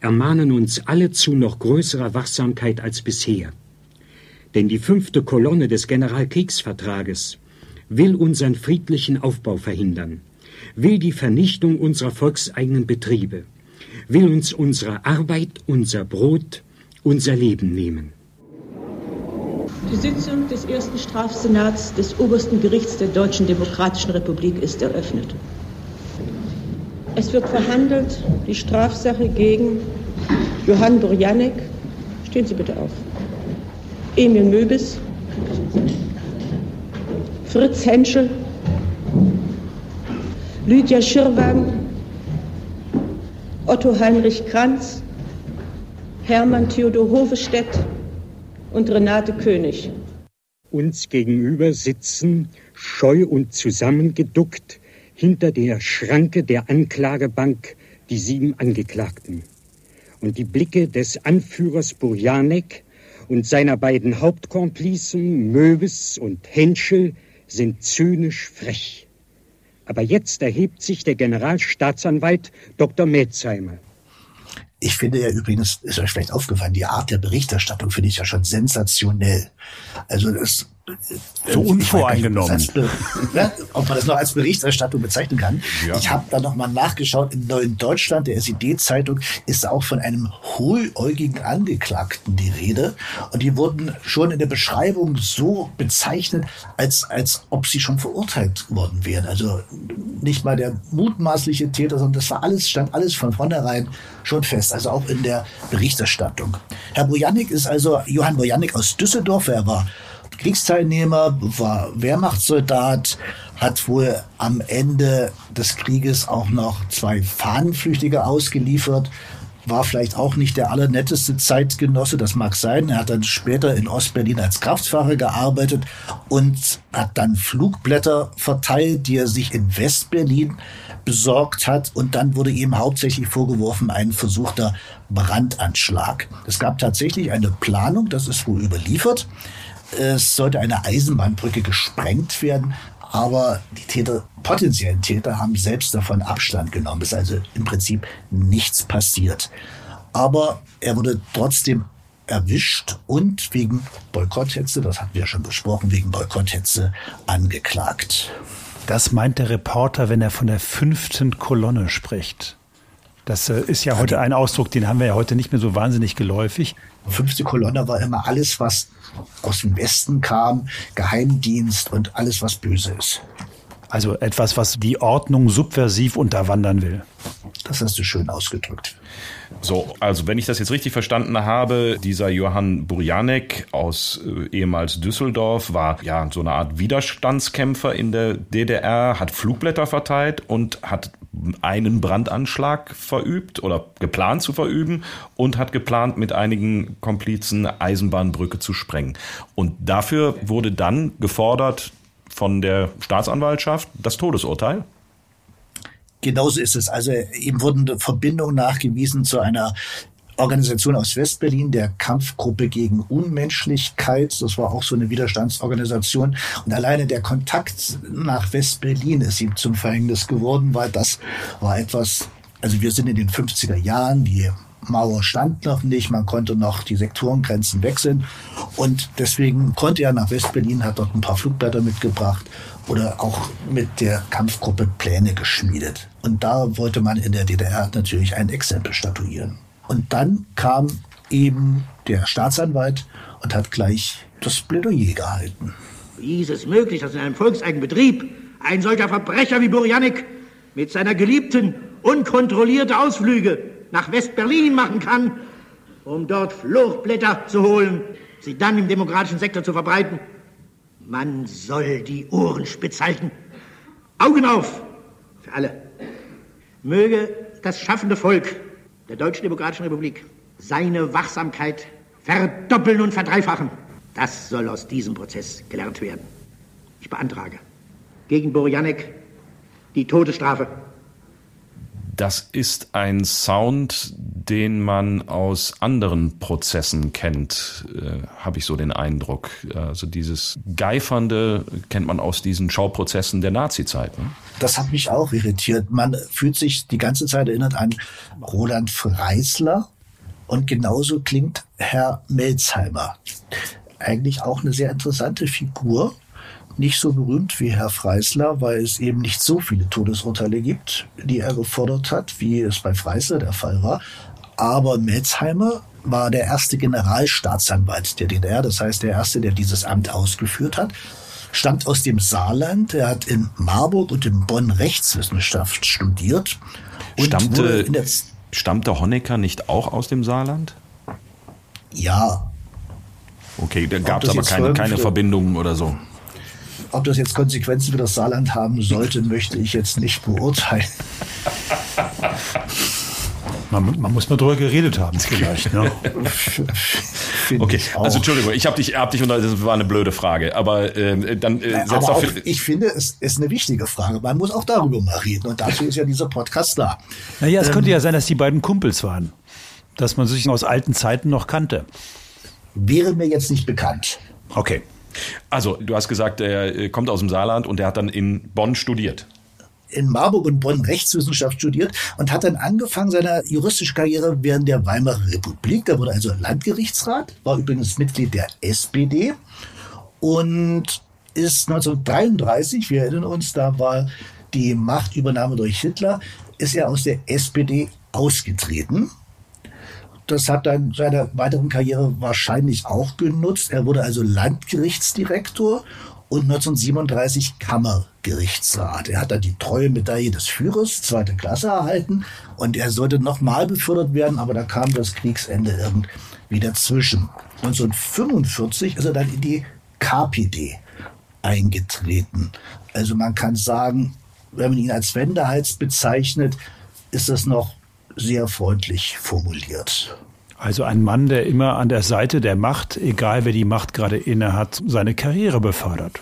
ermahnen uns alle zu noch größerer Wachsamkeit als bisher. Denn die fünfte Kolonne des Generalkriegsvertrages will unseren friedlichen Aufbau verhindern, will die Vernichtung unserer volkseigenen Betriebe, will uns unsere Arbeit, unser Brot, unser Leben nehmen. Die Sitzung des ersten Strafsenats des obersten Gerichts der Deutschen Demokratischen Republik ist eröffnet. Es wird verhandelt die Strafsache gegen Johann Burjanek. Stehen Sie bitte auf. Emil Möbis, Fritz Henschel, Lydia Schirwan, Otto Heinrich Kranz, Hermann Theodor Hovestedt und Renate König. Uns gegenüber sitzen, scheu und zusammengeduckt, hinter der Schranke der Anklagebank die sieben Angeklagten. Und die Blicke des Anführers Burjanek und seiner beiden Hauptkomplizen Möwes und Henschel sind zynisch frech. Aber jetzt erhebt sich der Generalstaatsanwalt Dr. Metzheimer. Ich finde ja übrigens, ist euch vielleicht aufgefallen, die Art der Berichterstattung finde ich ja schon sensationell. Also das so unvoreingenommen. Ja, ob man das noch als Berichterstattung bezeichnen kann. Ja. Ich habe da nochmal nachgeschaut. In Neuen Deutschland, der SED-Zeitung, ist auch von einem hohläugigen Angeklagten die Rede. Und die wurden schon in der Beschreibung so bezeichnet, als, als ob sie schon verurteilt worden wären. Also nicht mal der mutmaßliche Täter, sondern das war alles, stand alles von vornherein schon fest. Also auch in der Berichterstattung. Herr Bojanik ist also Johann Bojanik aus Düsseldorf. Er war Kriegsteilnehmer, war Wehrmachtssoldat, hat wohl am Ende des Krieges auch noch zwei Fahnenflüchtige ausgeliefert, war vielleicht auch nicht der allernetteste Zeitgenosse, das mag sein. Er hat dann später in Ostberlin als Kraftfahrer gearbeitet und hat dann Flugblätter verteilt, die er sich in Westberlin besorgt hat. Und dann wurde ihm hauptsächlich vorgeworfen, ein versuchter Brandanschlag. Es gab tatsächlich eine Planung, das ist wohl überliefert. Es sollte eine Eisenbahnbrücke gesprengt werden, aber die Täter, potenziellen Täter haben selbst davon Abstand genommen. Es ist also im Prinzip nichts passiert. Aber er wurde trotzdem erwischt und wegen Boykotthetze, das hatten wir schon besprochen, wegen Boykotthetze angeklagt. Das meint der Reporter, wenn er von der fünften Kolonne spricht. Das äh, ist ja heute ein Ausdruck, den haben wir ja heute nicht mehr so wahnsinnig geläufig. Fünfte Kolonne war immer alles, was aus dem Westen kam, Geheimdienst und alles, was böse ist. Also etwas, was die Ordnung subversiv unterwandern will. Das hast du schön ausgedrückt. So, also wenn ich das jetzt richtig verstanden habe, dieser Johann Burjanek aus äh, ehemals Düsseldorf war ja so eine Art Widerstandskämpfer in der DDR, hat Flugblätter verteilt und hat einen Brandanschlag verübt oder geplant zu verüben und hat geplant, mit einigen Komplizen Eisenbahnbrücke zu sprengen. Und dafür wurde dann gefordert von der Staatsanwaltschaft das Todesurteil. Genauso ist es. Also ihm wurden Verbindungen nachgewiesen zu einer Organisation aus Westberlin, der Kampfgruppe gegen Unmenschlichkeit. Das war auch so eine Widerstandsorganisation. Und alleine der Kontakt nach Westberlin ist ihm zum Verhängnis geworden, weil das war etwas, also wir sind in den 50er Jahren, die Mauer stand noch nicht, man konnte noch die Sektorengrenzen wechseln und deswegen konnte er nach Westberlin, hat dort ein paar Flugblätter mitgebracht oder auch mit der Kampfgruppe Pläne geschmiedet. Und da wollte man in der DDR natürlich ein Exempel statuieren. Und dann kam eben der Staatsanwalt und hat gleich das Plädoyer gehalten. Wie ist es möglich, dass in einem volkseigenen Betrieb ein solcher Verbrecher wie Burjanik mit seiner Geliebten unkontrollierte Ausflüge nach West-Berlin machen kann, um dort Fluchtblätter zu holen, sie dann im demokratischen Sektor zu verbreiten? Man soll die Ohren spitz halten. Augen auf für alle. Möge das schaffende Volk der Deutschen Demokratischen Republik seine Wachsamkeit verdoppeln und verdreifachen. Das soll aus diesem Prozess gelernt werden. Ich beantrage gegen Borjanek die Todesstrafe. Das ist ein Sound, den man aus anderen Prozessen kennt, äh, habe ich so den Eindruck. Also dieses Geifernde kennt man aus diesen Schauprozessen der Nazizeit. Ne? Das hat mich auch irritiert. Man fühlt sich die ganze Zeit erinnert an Roland Freisler und genauso klingt Herr Melzheimer. Eigentlich auch eine sehr interessante Figur nicht so berühmt wie Herr Freisler, weil es eben nicht so viele Todesurteile gibt, die er gefordert hat, wie es bei Freisler der Fall war. Aber Metzheimer war der erste Generalstaatsanwalt der DDR, das heißt der erste, der dieses Amt ausgeführt hat, stammt aus dem Saarland. Er hat in Marburg und in Bonn Rechtswissenschaft studiert. Stammte, stammte Honecker nicht auch aus dem Saarland? Ja, Okay, da gab es aber keine, keine Verbindungen oder so. Ob das jetzt Konsequenzen für das Saarland haben sollte, möchte ich jetzt nicht beurteilen. Man, man, muss mal drüber geredet haben, vielleicht. Ne? okay, also Entschuldigung, ich habe dich, hab dich unter, das war eine blöde Frage, aber äh, dann äh, setz aber auch, Ich finde, es ist eine wichtige Frage. Man muss auch darüber mal reden und dazu ist ja dieser Podcast da. Naja, es ähm, könnte ja sein, dass die beiden Kumpels waren, dass man sich aus alten Zeiten noch kannte. Wäre mir jetzt nicht bekannt. Okay. Also, du hast gesagt, er äh, kommt aus dem Saarland und er hat dann in Bonn studiert in Marburg und Bonn Rechtswissenschaft studiert und hat dann angefangen seine juristische Karriere während der Weimarer Republik. Da wurde also Landgerichtsrat, war übrigens Mitglied der SPD und ist 1933, wir erinnern uns, da war die Machtübernahme durch Hitler, ist er aus der SPD ausgetreten. Das hat dann seine weiteren Karriere wahrscheinlich auch genutzt. Er wurde also Landgerichtsdirektor und 1937 Kammergerichtsrat. Er hat dann die treue Medaille des Führers, zweite Klasse, erhalten und er sollte nochmal befördert werden, aber da kam das Kriegsende irgendwie dazwischen. 1945 ist er dann in die KPD eingetreten. Also man kann sagen, wenn man ihn als Wendehals bezeichnet, ist das noch sehr freundlich formuliert. Also ein Mann, der immer an der Seite der Macht, egal wer die Macht gerade inne hat, seine Karriere befördert.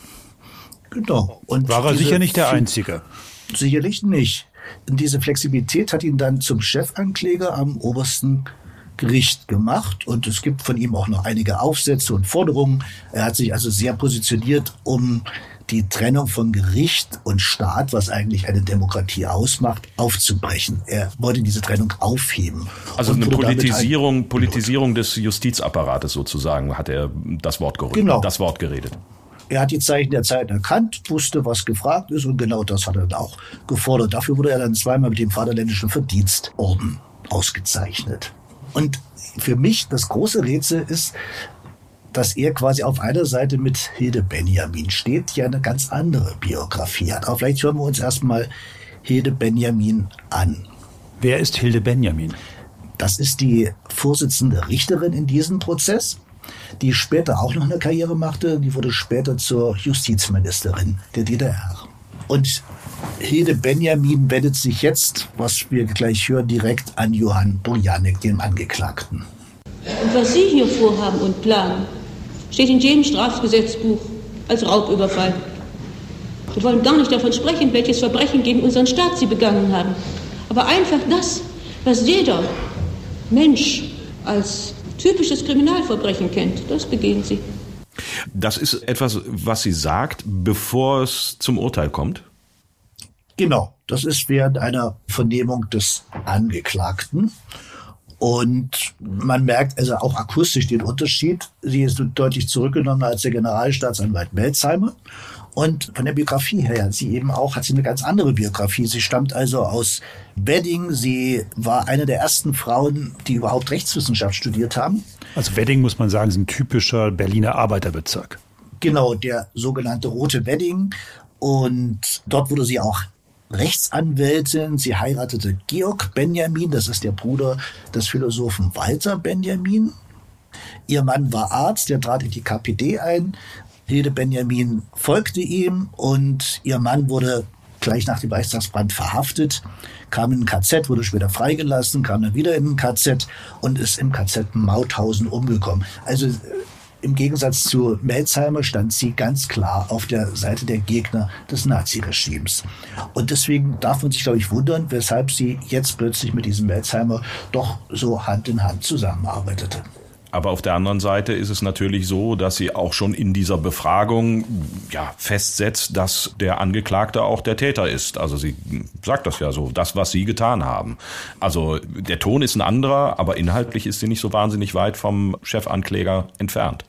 Genau. Und war er sicher nicht der Einzige? Sicherlich nicht. Diese Flexibilität hat ihn dann zum Chefankläger am obersten Gericht gemacht und es gibt von ihm auch noch einige Aufsätze und Forderungen. Er hat sich also sehr positioniert, um die Trennung von Gericht und Staat, was eigentlich eine Demokratie ausmacht, aufzubrechen. Er wollte diese Trennung aufheben. Also eine Politisierung, Politisierung des Justizapparates sozusagen hat er das Wort geredet. Genau. Das Wort geredet. Er hat die Zeichen der Zeit erkannt, wusste, was gefragt ist und genau das hat er dann auch gefordert. Dafür wurde er dann zweimal mit dem Vaterländischen Verdienstorden ausgezeichnet. Und für mich das große Rätsel ist, dass er quasi auf einer Seite mit Hilde Benjamin steht, die eine ganz andere Biografie hat. Aber vielleicht hören wir uns erstmal Hilde Benjamin an. Wer ist Hilde Benjamin? Das ist die Vorsitzende Richterin in diesem Prozess, die später auch noch eine Karriere machte. Die wurde später zur Justizministerin der DDR. Und Hilde Benjamin wendet sich jetzt, was wir gleich hören, direkt an Johann Burjanek, dem Angeklagten. Und was Sie hier vorhaben und planen, steht in jedem Strafgesetzbuch als Raubüberfall. Wir wollen gar nicht davon sprechen, welches Verbrechen gegen unseren Staat Sie begangen haben. Aber einfach das, was jeder Mensch als typisches Kriminalverbrechen kennt, das begehen Sie. Das ist etwas, was sie sagt, bevor es zum Urteil kommt? Genau, das ist während einer Vernehmung des Angeklagten. Und man merkt also auch akustisch den Unterschied. Sie ist deutlich zurückgenommen als der Generalstaatsanwalt Melzheimer. Und von der Biografie her hat sie eben auch, hat sie eine ganz andere Biografie. Sie stammt also aus Wedding. Sie war eine der ersten Frauen, die überhaupt Rechtswissenschaft studiert haben. Also Wedding, muss man sagen, ist ein typischer Berliner Arbeiterbezirk. Genau, der sogenannte Rote Wedding. Und dort wurde sie auch Rechtsanwältin. Sie heiratete Georg Benjamin, das ist der Bruder des Philosophen Walter Benjamin. Ihr Mann war Arzt, der trat in die KPD ein. Hilde Benjamin folgte ihm und ihr Mann wurde gleich nach dem Reichstagsbrand verhaftet, kam in ein KZ, wurde später freigelassen, kam dann wieder in ein KZ und ist im KZ Mauthausen umgekommen. Also im Gegensatz zu Melzheimer stand sie ganz klar auf der Seite der Gegner des Naziregimes. Und deswegen darf man sich, glaube ich, wundern, weshalb sie jetzt plötzlich mit diesem Melzheimer doch so Hand in Hand zusammenarbeitete. Aber auf der anderen Seite ist es natürlich so, dass sie auch schon in dieser Befragung ja, festsetzt, dass der Angeklagte auch der Täter ist. Also sie sagt das ja so, das, was sie getan haben. Also der Ton ist ein anderer, aber inhaltlich ist sie nicht so wahnsinnig weit vom Chefankläger entfernt.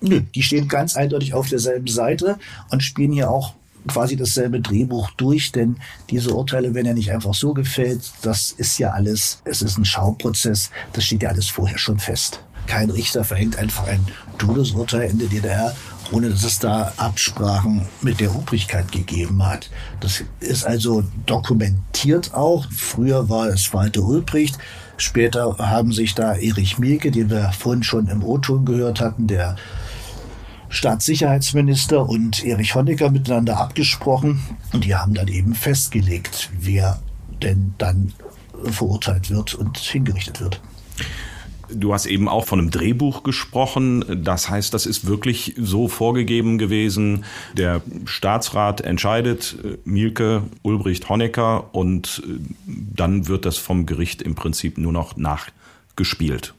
Nö, die stehen ganz eindeutig auf derselben Seite und spielen hier auch quasi dasselbe Drehbuch durch, denn diese Urteile werden ja nicht einfach so gefällt. Das ist ja alles, es ist ein Schauprozess, das steht ja alles vorher schon fest. Kein Richter verhängt einfach ein Todesurteil in der DDR, ohne dass es da Absprachen mit der Obrigkeit gegeben hat. Das ist also dokumentiert auch. Früher war es Walter Ulbricht, Später haben sich da Erich Mielke, den wir vorhin schon im O-Ton gehört hatten, der Staatssicherheitsminister und Erich Honecker miteinander abgesprochen und die haben dann eben festgelegt, wer denn dann verurteilt wird und hingerichtet wird. Du hast eben auch von einem Drehbuch gesprochen. Das heißt, das ist wirklich so vorgegeben gewesen. Der Staatsrat entscheidet, äh, Mielke, Ulbricht, Honecker und äh, dann wird das vom Gericht im Prinzip nur noch nachgespielt.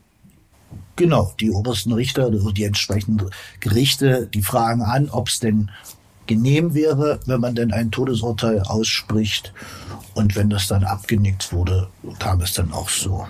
Genau, die obersten Richter oder die entsprechenden Gerichte, die fragen an, ob es denn genehm wäre, wenn man denn ein Todesurteil ausspricht. Und wenn das dann abgenickt wurde, kam es dann auch so.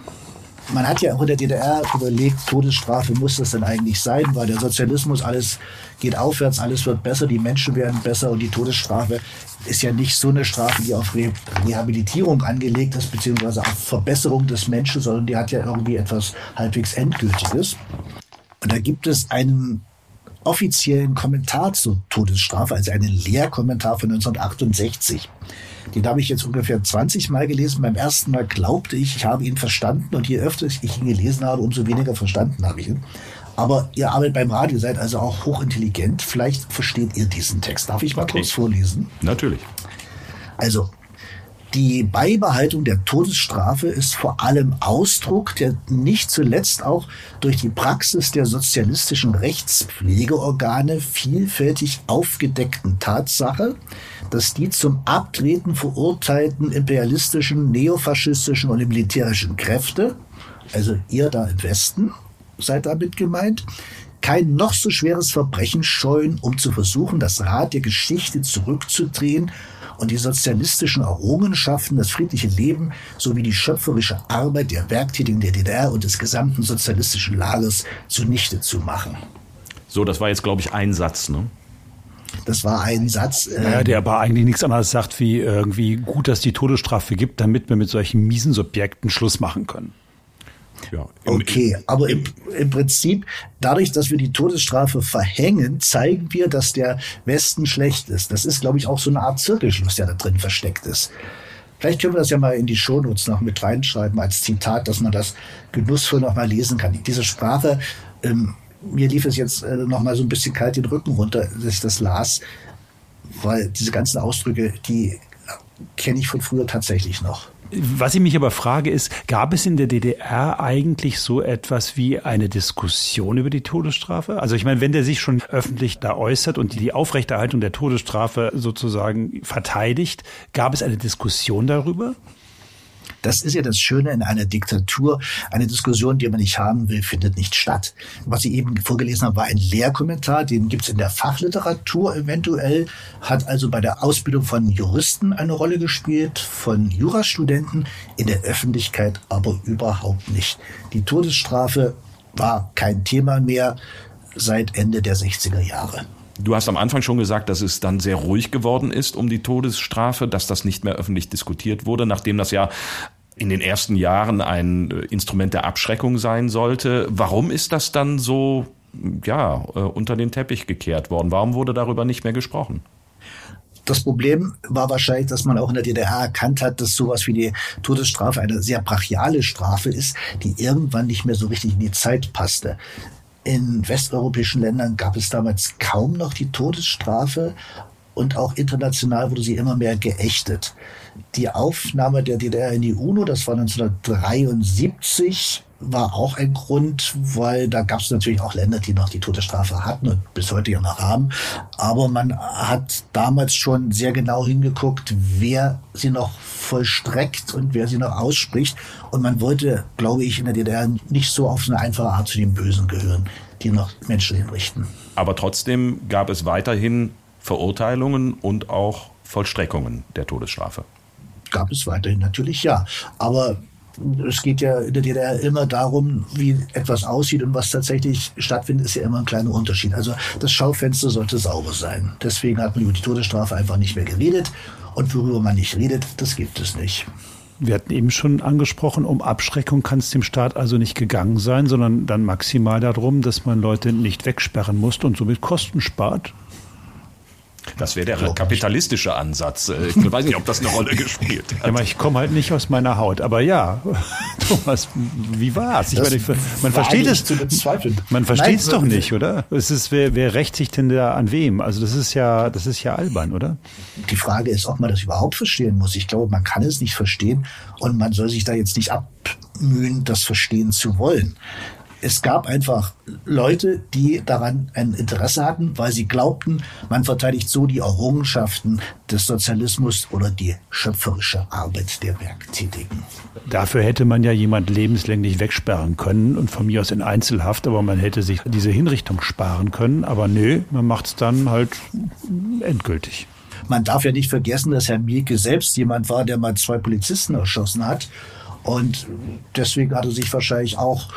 Man hat ja auch in der DDR überlegt, Todesstrafe muss das denn eigentlich sein, weil der Sozialismus, alles geht aufwärts, alles wird besser, die Menschen werden besser und die Todesstrafe ist ja nicht so eine Strafe, die auf Rehabilitierung angelegt ist, beziehungsweise auf Verbesserung des Menschen, sondern die hat ja irgendwie etwas halbwegs Endgültiges. Und da gibt es einen offiziellen Kommentar zur Todesstrafe, also einen Lehrkommentar von 1968. Den habe ich jetzt ungefähr 20 Mal gelesen. Beim ersten Mal glaubte ich, ich habe ihn verstanden und je öfter ich ihn gelesen habe, umso weniger verstanden habe ich ihn. Aber ihr arbeitet beim Radio, seid also auch hochintelligent. Vielleicht versteht ihr diesen Text. Darf ich mal okay. kurz vorlesen? Natürlich. Also, die Beibehaltung der Todesstrafe ist vor allem Ausdruck der nicht zuletzt auch durch die Praxis der sozialistischen Rechtspflegeorgane vielfältig aufgedeckten Tatsache, dass die zum Abtreten verurteilten imperialistischen, neofaschistischen und militärischen Kräfte, also ihr da im Westen, seid damit gemeint, kein noch so schweres Verbrechen scheuen, um zu versuchen, das Rad der Geschichte zurückzudrehen und die sozialistischen Errungenschaften, das friedliche Leben sowie die schöpferische Arbeit der Werktätigen der DDR und des gesamten sozialistischen Lagers zunichte zu machen. So, das war jetzt, glaube ich, ein Satz, ne? Das war ein Satz. Äh, naja, der aber eigentlich nichts anderes sagt, wie irgendwie gut, dass die Todesstrafe gibt, damit wir mit solchen miesen Subjekten Schluss machen können. Ja, im, okay, aber im, im Prinzip, dadurch, dass wir die Todesstrafe verhängen, zeigen wir, dass der Westen schlecht ist. Das ist, glaube ich, auch so eine Art Zirkelschluss, der da drin versteckt ist. Vielleicht können wir das ja mal in die Shownotes noch mit reinschreiben als Zitat, dass man das genussvoll noch mal lesen kann. Diese Sprache, ähm, mir lief es jetzt äh, noch mal so ein bisschen kalt den Rücken runter, dass ich das las, weil diese ganzen Ausdrücke, die kenne ich von früher tatsächlich noch. Was ich mich aber frage ist, gab es in der DDR eigentlich so etwas wie eine Diskussion über die Todesstrafe? Also ich meine, wenn der sich schon öffentlich da äußert und die Aufrechterhaltung der Todesstrafe sozusagen verteidigt, gab es eine Diskussion darüber? Das ist ja das Schöne in einer Diktatur. Eine Diskussion, die man nicht haben will, findet nicht statt. Was ich eben vorgelesen habe, war ein Lehrkommentar. Den gibt es in der Fachliteratur eventuell. Hat also bei der Ausbildung von Juristen eine Rolle gespielt, von Jurastudenten, in der Öffentlichkeit aber überhaupt nicht. Die Todesstrafe war kein Thema mehr seit Ende der 60er Jahre. Du hast am Anfang schon gesagt, dass es dann sehr ruhig geworden ist um die Todesstrafe, dass das nicht mehr öffentlich diskutiert wurde, nachdem das ja in den ersten Jahren ein äh, Instrument der Abschreckung sein sollte. Warum ist das dann so, ja, äh, unter den Teppich gekehrt worden? Warum wurde darüber nicht mehr gesprochen? Das Problem war wahrscheinlich, dass man auch in der DDR erkannt hat, dass sowas wie die Todesstrafe eine sehr brachiale Strafe ist, die irgendwann nicht mehr so richtig in die Zeit passte. In westeuropäischen Ländern gab es damals kaum noch die Todesstrafe und auch international wurde sie immer mehr geächtet. Die Aufnahme der DDR in die UNO, das war 1973, war auch ein Grund, weil da gab es natürlich auch Länder, die noch die Todesstrafe hatten und bis heute ja noch haben. Aber man hat damals schon sehr genau hingeguckt, wer sie noch vollstreckt und wer sie noch ausspricht. Und man wollte, glaube ich, in der DDR nicht so auf eine einfache Art zu den Bösen gehören, die noch Menschen hinrichten. Aber trotzdem gab es weiterhin Verurteilungen und auch Vollstreckungen der Todesstrafe. Gab es weiterhin natürlich ja. Aber es geht ja in der DDR immer darum, wie etwas aussieht und was tatsächlich stattfindet, ist ja immer ein kleiner Unterschied. Also das Schaufenster sollte sauber sein. Deswegen hat man über die Todesstrafe einfach nicht mehr geredet. Und worüber man nicht redet, das gibt es nicht. Wir hatten eben schon angesprochen, um Abschreckung kann es dem Staat also nicht gegangen sein, sondern dann maximal darum, dass man Leute nicht wegsperren muss und somit Kosten spart. Das wäre der kapitalistische Ansatz. Äh, ich weiß nicht, ob das eine Rolle gespielt hat. Ja, ich komme halt nicht aus meiner Haut. Aber ja, Thomas, wie war's? Ich meine, man versteht es. Man versteht es doch nicht, oder? Es ist, wer, wer rächt sich denn da an wem? Also das ist ja, das ist ja albern, oder? Die Frage ist, ob man das überhaupt verstehen muss. Ich glaube, man kann es nicht verstehen und man soll sich da jetzt nicht abmühen, das verstehen zu wollen es gab einfach Leute, die daran ein Interesse hatten, weil sie glaubten, man verteidigt so die Errungenschaften des Sozialismus oder die schöpferische Arbeit der Werktätigen. Dafür hätte man ja jemand lebenslänglich wegsperren können und von mir aus in Einzelhaft, aber man hätte sich diese Hinrichtung sparen können. Aber nö, man macht es dann halt endgültig. Man darf ja nicht vergessen, dass Herr Mielke selbst jemand war, der mal zwei Polizisten erschossen hat. Und deswegen hat er sich wahrscheinlich auch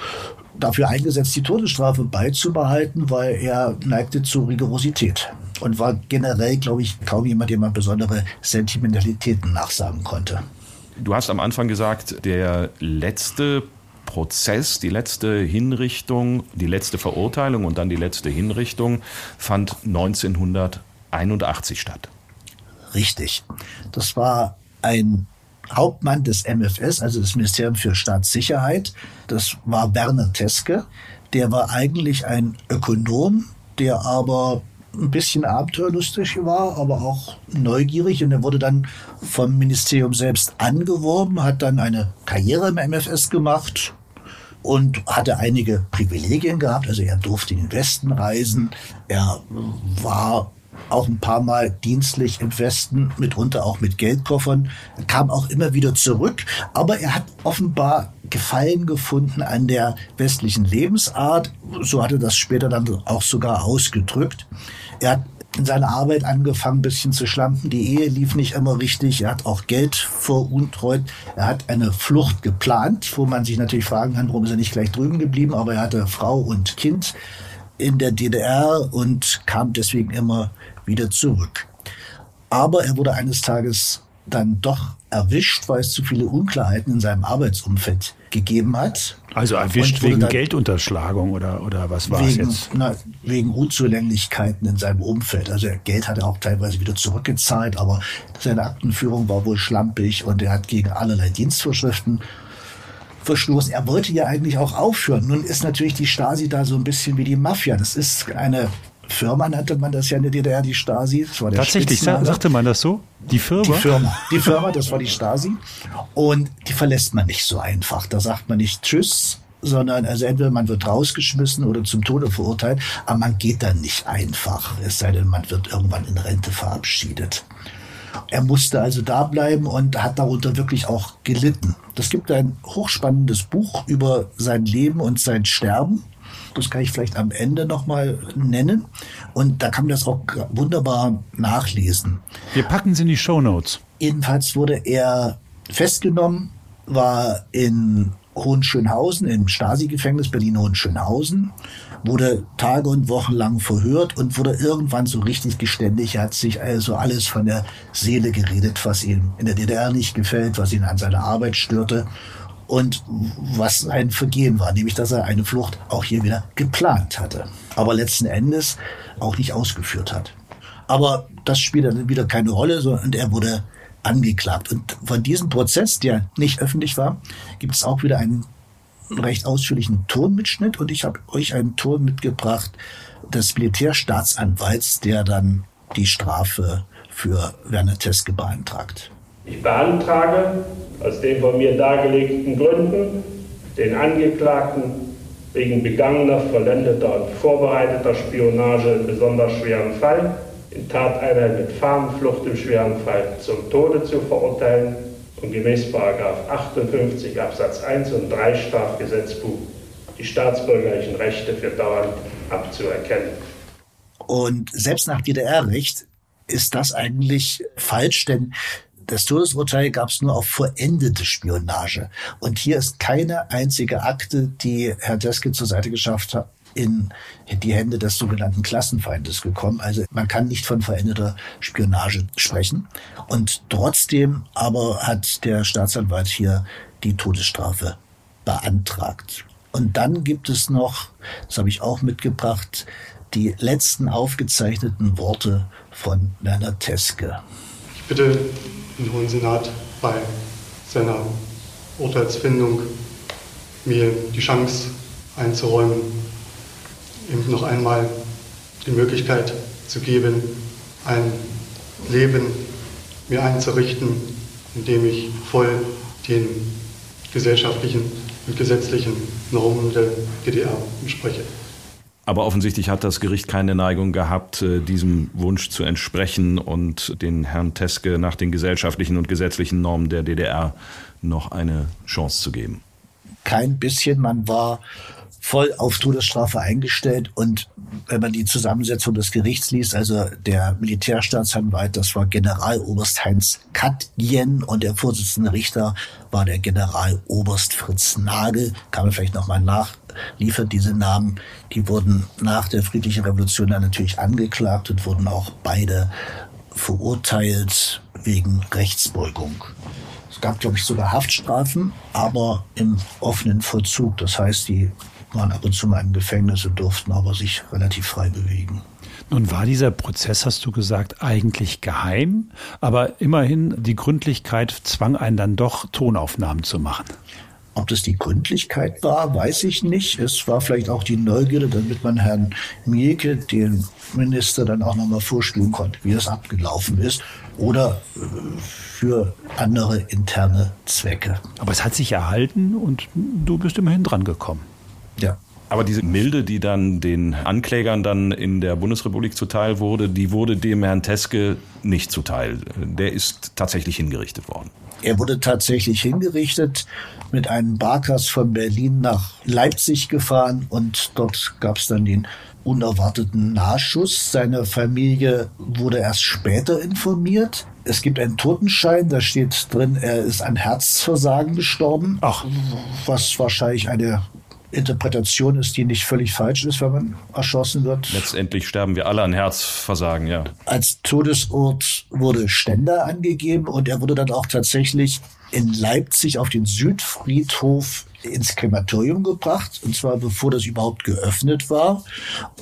dafür eingesetzt, die Todesstrafe beizubehalten, weil er neigte zu Rigorosität und war generell, glaube ich, kaum jemand, dem man besondere Sentimentalitäten nachsagen konnte. Du hast am Anfang gesagt, der letzte Prozess, die letzte Hinrichtung, die letzte Verurteilung und dann die letzte Hinrichtung fand 1981 statt. Richtig. Das war ein Hauptmann des MFS, also des Ministerium für Staatssicherheit. Das war Werner Teske. Der war eigentlich ein Ökonom, der aber ein bisschen abenteuerlustig war, aber auch neugierig. Und er wurde dann vom Ministerium selbst angeworben, hat dann eine Karriere im MFS gemacht und hatte einige Privilegien gehabt. Also er durfte in den Westen reisen. Er war auch ein paar Mal dienstlich im Westen, mitunter auch mit Geldkoffern, kam auch immer wieder zurück. Aber er hat offenbar Gefallen gefunden an der westlichen Lebensart. So hatte das später dann auch sogar ausgedrückt. Er hat in seiner Arbeit angefangen, ein bisschen zu schlampen. Die Ehe lief nicht immer richtig. Er hat auch Geld veruntreut. Er hat eine Flucht geplant, wo man sich natürlich fragen kann, warum ist er nicht gleich drüben geblieben. Aber er hatte Frau und Kind in der DDR und kam deswegen immer wieder zurück. Aber er wurde eines Tages dann doch erwischt, weil es zu viele Unklarheiten in seinem Arbeitsumfeld gegeben hat. Also erwischt wegen Geldunterschlagung oder, oder was war es jetzt? Na, wegen Unzulänglichkeiten in seinem Umfeld. Also Geld hat er auch teilweise wieder zurückgezahlt, aber seine Aktenführung war wohl schlampig und er hat gegen allerlei Dienstvorschriften verstoßen. Er wollte ja eigentlich auch aufhören. Nun ist natürlich die Stasi da so ein bisschen wie die Mafia. Das ist eine Firma nannte man das ja in der DDR, die Stasi. Das war der Tatsächlich, sagte man das so? Die Firma? Die Firma, die Firma, das war die Stasi. Und die verlässt man nicht so einfach. Da sagt man nicht Tschüss, sondern also entweder man wird rausgeschmissen oder zum Tode verurteilt, aber man geht dann nicht einfach, es sei denn, man wird irgendwann in Rente verabschiedet. Er musste also da bleiben und hat darunter wirklich auch gelitten. Es gibt ein hochspannendes Buch über sein Leben und sein Sterben. Das kann ich vielleicht am Ende nochmal nennen. Und da kann man das auch wunderbar nachlesen. Wir packen es in die Show Notes. Jedenfalls wurde er festgenommen, war in Hohenschönhausen, im Stasi-Gefängnis Berlin-Hohenschönhausen, wurde Tage und Wochen lang verhört und wurde irgendwann so richtig geständig. Er hat sich also alles von der Seele geredet, was ihm in der DDR nicht gefällt, was ihn an seiner Arbeit störte und was ein Vergehen war, nämlich dass er eine Flucht auch hier wieder geplant hatte, aber letzten Endes auch nicht ausgeführt hat. Aber das spielt dann wieder keine Rolle, sondern er wurde angeklagt. Und von diesem Prozess, der nicht öffentlich war, gibt es auch wieder einen recht ausführlichen Tonmitschnitt und ich habe euch einen Ton mitgebracht des Militärstaatsanwalts, der dann die Strafe für Werner Teske beantragt. Ich beantrage aus den von mir dargelegten Gründen den Angeklagten wegen begangener, vollendeter und vorbereiteter Spionage in besonders schweren Fall, in Tateinheit mit Fahnenflucht im schweren Fall zum Tode zu verurteilen und gemäß 58 Absatz 1 und 3 Strafgesetzbuch die staatsbürgerlichen Rechte für dauernd abzuerkennen. Und selbst nach DDR-Recht ist das eigentlich falsch, denn das Todesurteil gab es nur auf vollendete Spionage. Und hier ist keine einzige Akte, die Herr Deske zur Seite geschafft hat, in die Hände des sogenannten Klassenfeindes gekommen. Also man kann nicht von verendeter Spionage sprechen. Und trotzdem aber hat der Staatsanwalt hier die Todesstrafe beantragt. Und dann gibt es noch, das habe ich auch mitgebracht, die letzten aufgezeichneten Worte von Werner Teske. Ich bitte den Hohen Senat bei seiner Urteilsfindung mir die Chance einzuräumen, ihm noch einmal die Möglichkeit zu geben, ein Leben mir einzurichten, in dem ich voll den gesellschaftlichen und gesetzlichen Normen der DDR entspreche. Aber offensichtlich hat das Gericht keine Neigung gehabt, äh, diesem Wunsch zu entsprechen und den Herrn Teske nach den gesellschaftlichen und gesetzlichen Normen der DDR noch eine Chance zu geben. Kein bisschen. Man war voll auf Todesstrafe eingestellt. Und wenn man die Zusammensetzung des Gerichts liest, also der Militärstaatsanwalt, das war Generaloberst Heinz Katjen und der Vorsitzende Richter war der Generaloberst Fritz Nagel. Kann man vielleicht nochmal nachliefern, diese Namen. Die wurden nach der friedlichen Revolution dann natürlich angeklagt und wurden auch beide verurteilt wegen Rechtsbeugung. Es gab, glaube ich, sogar Haftstrafen, aber im offenen Vollzug. Das heißt, die waren ab und zu mal im Gefängnis und durften aber sich relativ frei bewegen. Nun war dieser Prozess, hast du gesagt, eigentlich geheim, aber immerhin die Gründlichkeit zwang einen dann doch Tonaufnahmen zu machen. Ob das die Gründlichkeit war, weiß ich nicht. Es war vielleicht auch die Neugierde, damit man Herrn Mielke, den Minister, dann auch nochmal vorstellen konnte, wie das abgelaufen ist. Oder äh, für andere interne Zwecke. Aber es hat sich erhalten und du bist immerhin dran gekommen. Ja. Aber diese Milde, die dann den Anklägern dann in der Bundesrepublik zuteil wurde, die wurde dem Herrn Teske nicht zuteil. Der ist tatsächlich hingerichtet worden. Er wurde tatsächlich hingerichtet, mit einem Barkas von Berlin nach Leipzig gefahren und dort gab es dann den unerwarteten Nachschuss. Seine Familie wurde erst später informiert. Es gibt einen Totenschein, da steht drin, er ist an Herzversagen gestorben. Ach. Was wahrscheinlich eine Interpretation ist, die nicht völlig falsch ist, wenn man erschossen wird. Letztendlich sterben wir alle an Herzversagen, ja. Als Todesort wurde Stender angegeben und er wurde dann auch tatsächlich in Leipzig auf den Südfriedhof ins Krematorium gebracht, und zwar bevor das überhaupt geöffnet war.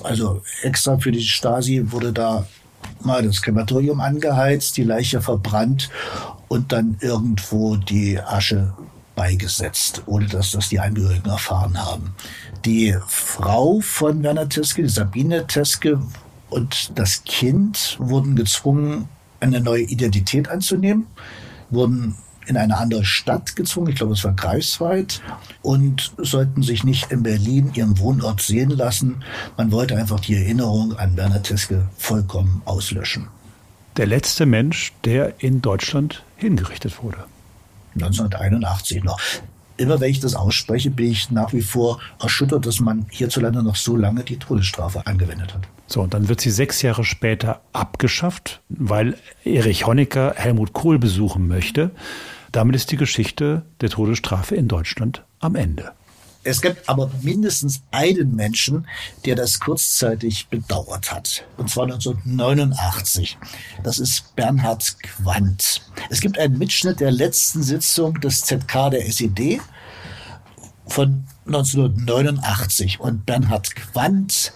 Also extra für die Stasi wurde da mal das Krematorium angeheizt, die Leiche verbrannt und dann irgendwo die Asche beigesetzt, ohne dass das die Angehörigen erfahren haben. Die Frau von Werner Teske, die Sabine Teske und das Kind wurden gezwungen, eine neue Identität anzunehmen, wurden in eine andere Stadt gezwungen, ich glaube es war Greifswald, und sollten sich nicht in Berlin ihrem Wohnort sehen lassen. Man wollte einfach die Erinnerung an Werner Teske vollkommen auslöschen. Der letzte Mensch, der in Deutschland hingerichtet wurde. 1981 noch. Immer wenn ich das ausspreche, bin ich nach wie vor erschüttert, dass man hierzulande noch so lange die Todesstrafe angewendet hat. So, und dann wird sie sechs Jahre später abgeschafft, weil Erich Honecker Helmut Kohl besuchen möchte. Damit ist die Geschichte der Todesstrafe in Deutschland am Ende. Es gibt aber mindestens einen Menschen, der das kurzzeitig bedauert hat. Und zwar 1989. Das ist Bernhard Quandt. Es gibt einen Mitschnitt der letzten Sitzung des ZK der SED von 1989. Und Bernhard Quandt,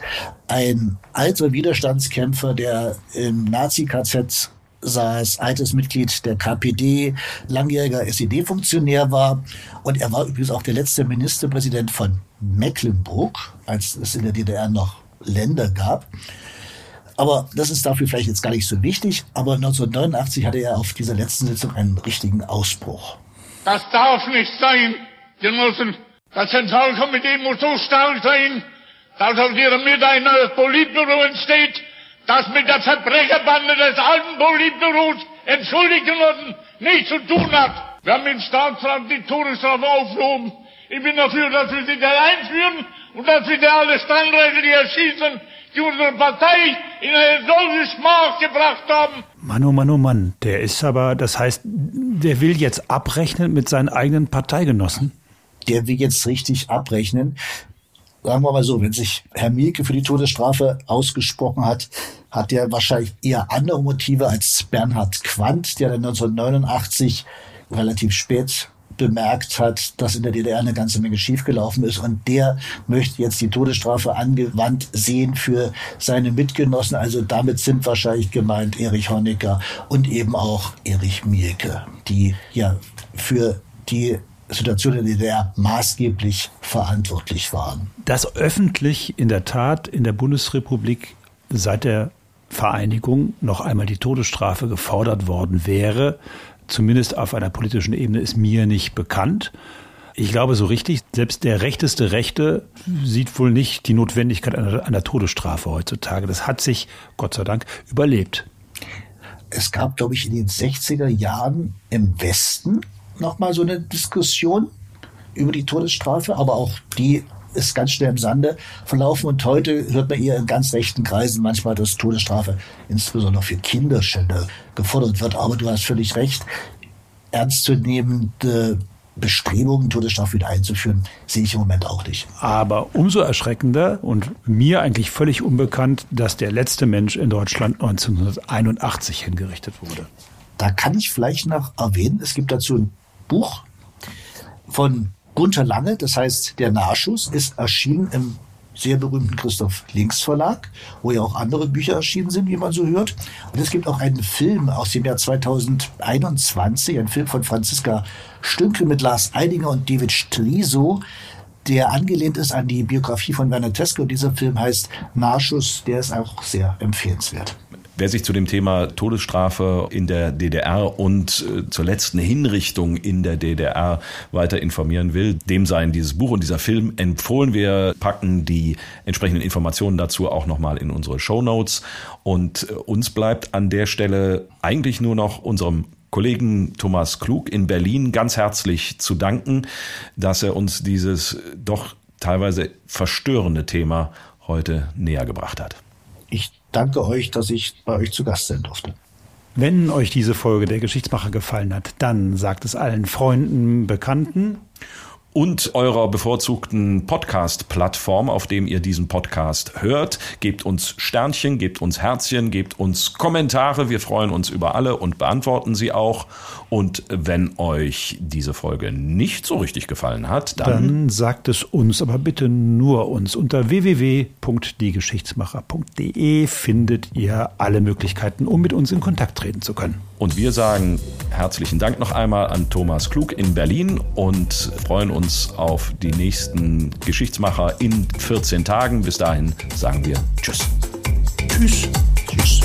ein alter Widerstandskämpfer, der im Nazi-KZ saß, altes Mitglied der KPD, langjähriger SED-Funktionär war. Und er war übrigens auch der letzte Ministerpräsident von Mecklenburg, als es in der DDR noch Länder gab. Aber das ist dafür vielleicht jetzt gar nicht so wichtig. Aber 1989 hatte er auf dieser letzten Sitzung einen richtigen Ausbruch. Das darf nicht sein, Genossen. Das Zentralkomitee muss so stark sein, dass aus ihrem Mitte ein neues Politbüro entsteht, das mit der Verbrecherbande des alten Politbüros, entschuldigen lassen, nichts zu tun hat. Wir haben im Staatsrat die Todesstrafe aufgehoben. Ich bin dafür, dass wir sie wieder einführen und dass wir alle Strandrechte, die erschießen, die unsere Partei in eine solche Schmach gebracht haben. Mann, oh Mann, oh Mann, der ist aber, das heißt, der will jetzt abrechnen mit seinen eigenen Parteigenossen? Der will jetzt richtig abrechnen sagen wir mal so, wenn sich Herr Mielke für die Todesstrafe ausgesprochen hat, hat er wahrscheinlich eher andere Motive als Bernhard Quandt, der dann 1989 relativ spät bemerkt hat, dass in der DDR eine ganze Menge schiefgelaufen ist. Und der möchte jetzt die Todesstrafe angewandt sehen für seine Mitgenossen. Also damit sind wahrscheinlich gemeint Erich Honecker und eben auch Erich Mielke, die ja für die Situation in der DDR maßgeblich verantwortlich waren. Dass öffentlich in der Tat in der Bundesrepublik seit der Vereinigung noch einmal die Todesstrafe gefordert worden wäre, zumindest auf einer politischen Ebene, ist mir nicht bekannt. Ich glaube, so richtig, selbst der rechteste Rechte sieht wohl nicht die Notwendigkeit einer, einer Todesstrafe heutzutage. Das hat sich, Gott sei Dank, überlebt. Es gab, glaube ich, in den 60er Jahren im Westen nochmal so eine Diskussion über die Todesstrafe, aber auch die ist ganz schnell im Sande verlaufen und heute hört man eher in ganz rechten Kreisen manchmal, dass Todesstrafe insbesondere für Kinderschänder gefordert wird. Aber du hast völlig recht. Ernstzunehmende Bestrebungen, Todesstrafe wieder einzuführen, sehe ich im Moment auch nicht. Aber umso erschreckender und mir eigentlich völlig unbekannt, dass der letzte Mensch in Deutschland 1981 hingerichtet wurde. Da kann ich vielleicht noch erwähnen, es gibt dazu ein Buch von Gunther Lange, das heißt Der Nachschuss, ist erschienen im sehr berühmten Christoph Links Verlag, wo ja auch andere Bücher erschienen sind, wie man so hört. Und es gibt auch einen Film aus dem Jahr 2021, ein Film von Franziska Stünke mit Lars Eidinger und David Striso, der angelehnt ist an die Biografie von Werner Teske. Und dieser Film heißt Nachschuss, der ist auch sehr empfehlenswert. Wer sich zu dem Thema Todesstrafe in der DDR und äh, zur letzten Hinrichtung in der DDR weiter informieren will, dem seien dieses Buch und dieser Film empfohlen. Wir packen die entsprechenden Informationen dazu auch nochmal in unsere Show. Und äh, uns bleibt an der Stelle eigentlich nur noch unserem Kollegen Thomas Klug in Berlin ganz herzlich zu danken, dass er uns dieses doch teilweise verstörende Thema heute näher gebracht hat. Ich danke euch, dass ich bei euch zu Gast sein durfte. Wenn euch diese Folge der Geschichtsmacher gefallen hat, dann sagt es allen Freunden, Bekannten und eurer bevorzugten Podcast-Plattform, auf dem ihr diesen Podcast hört. Gebt uns Sternchen, gebt uns Herzchen, gebt uns Kommentare. Wir freuen uns über alle und beantworten sie auch. Und wenn euch diese Folge nicht so richtig gefallen hat, dann, dann sagt es uns, aber bitte nur uns. Unter www.diegeschichtsmacher.de findet ihr alle Möglichkeiten, um mit uns in Kontakt treten zu können. Und wir sagen herzlichen Dank noch einmal an Thomas Klug in Berlin und freuen uns auf die nächsten Geschichtsmacher in 14 Tagen. Bis dahin sagen wir Tschüss. Tschüss. Tschüss.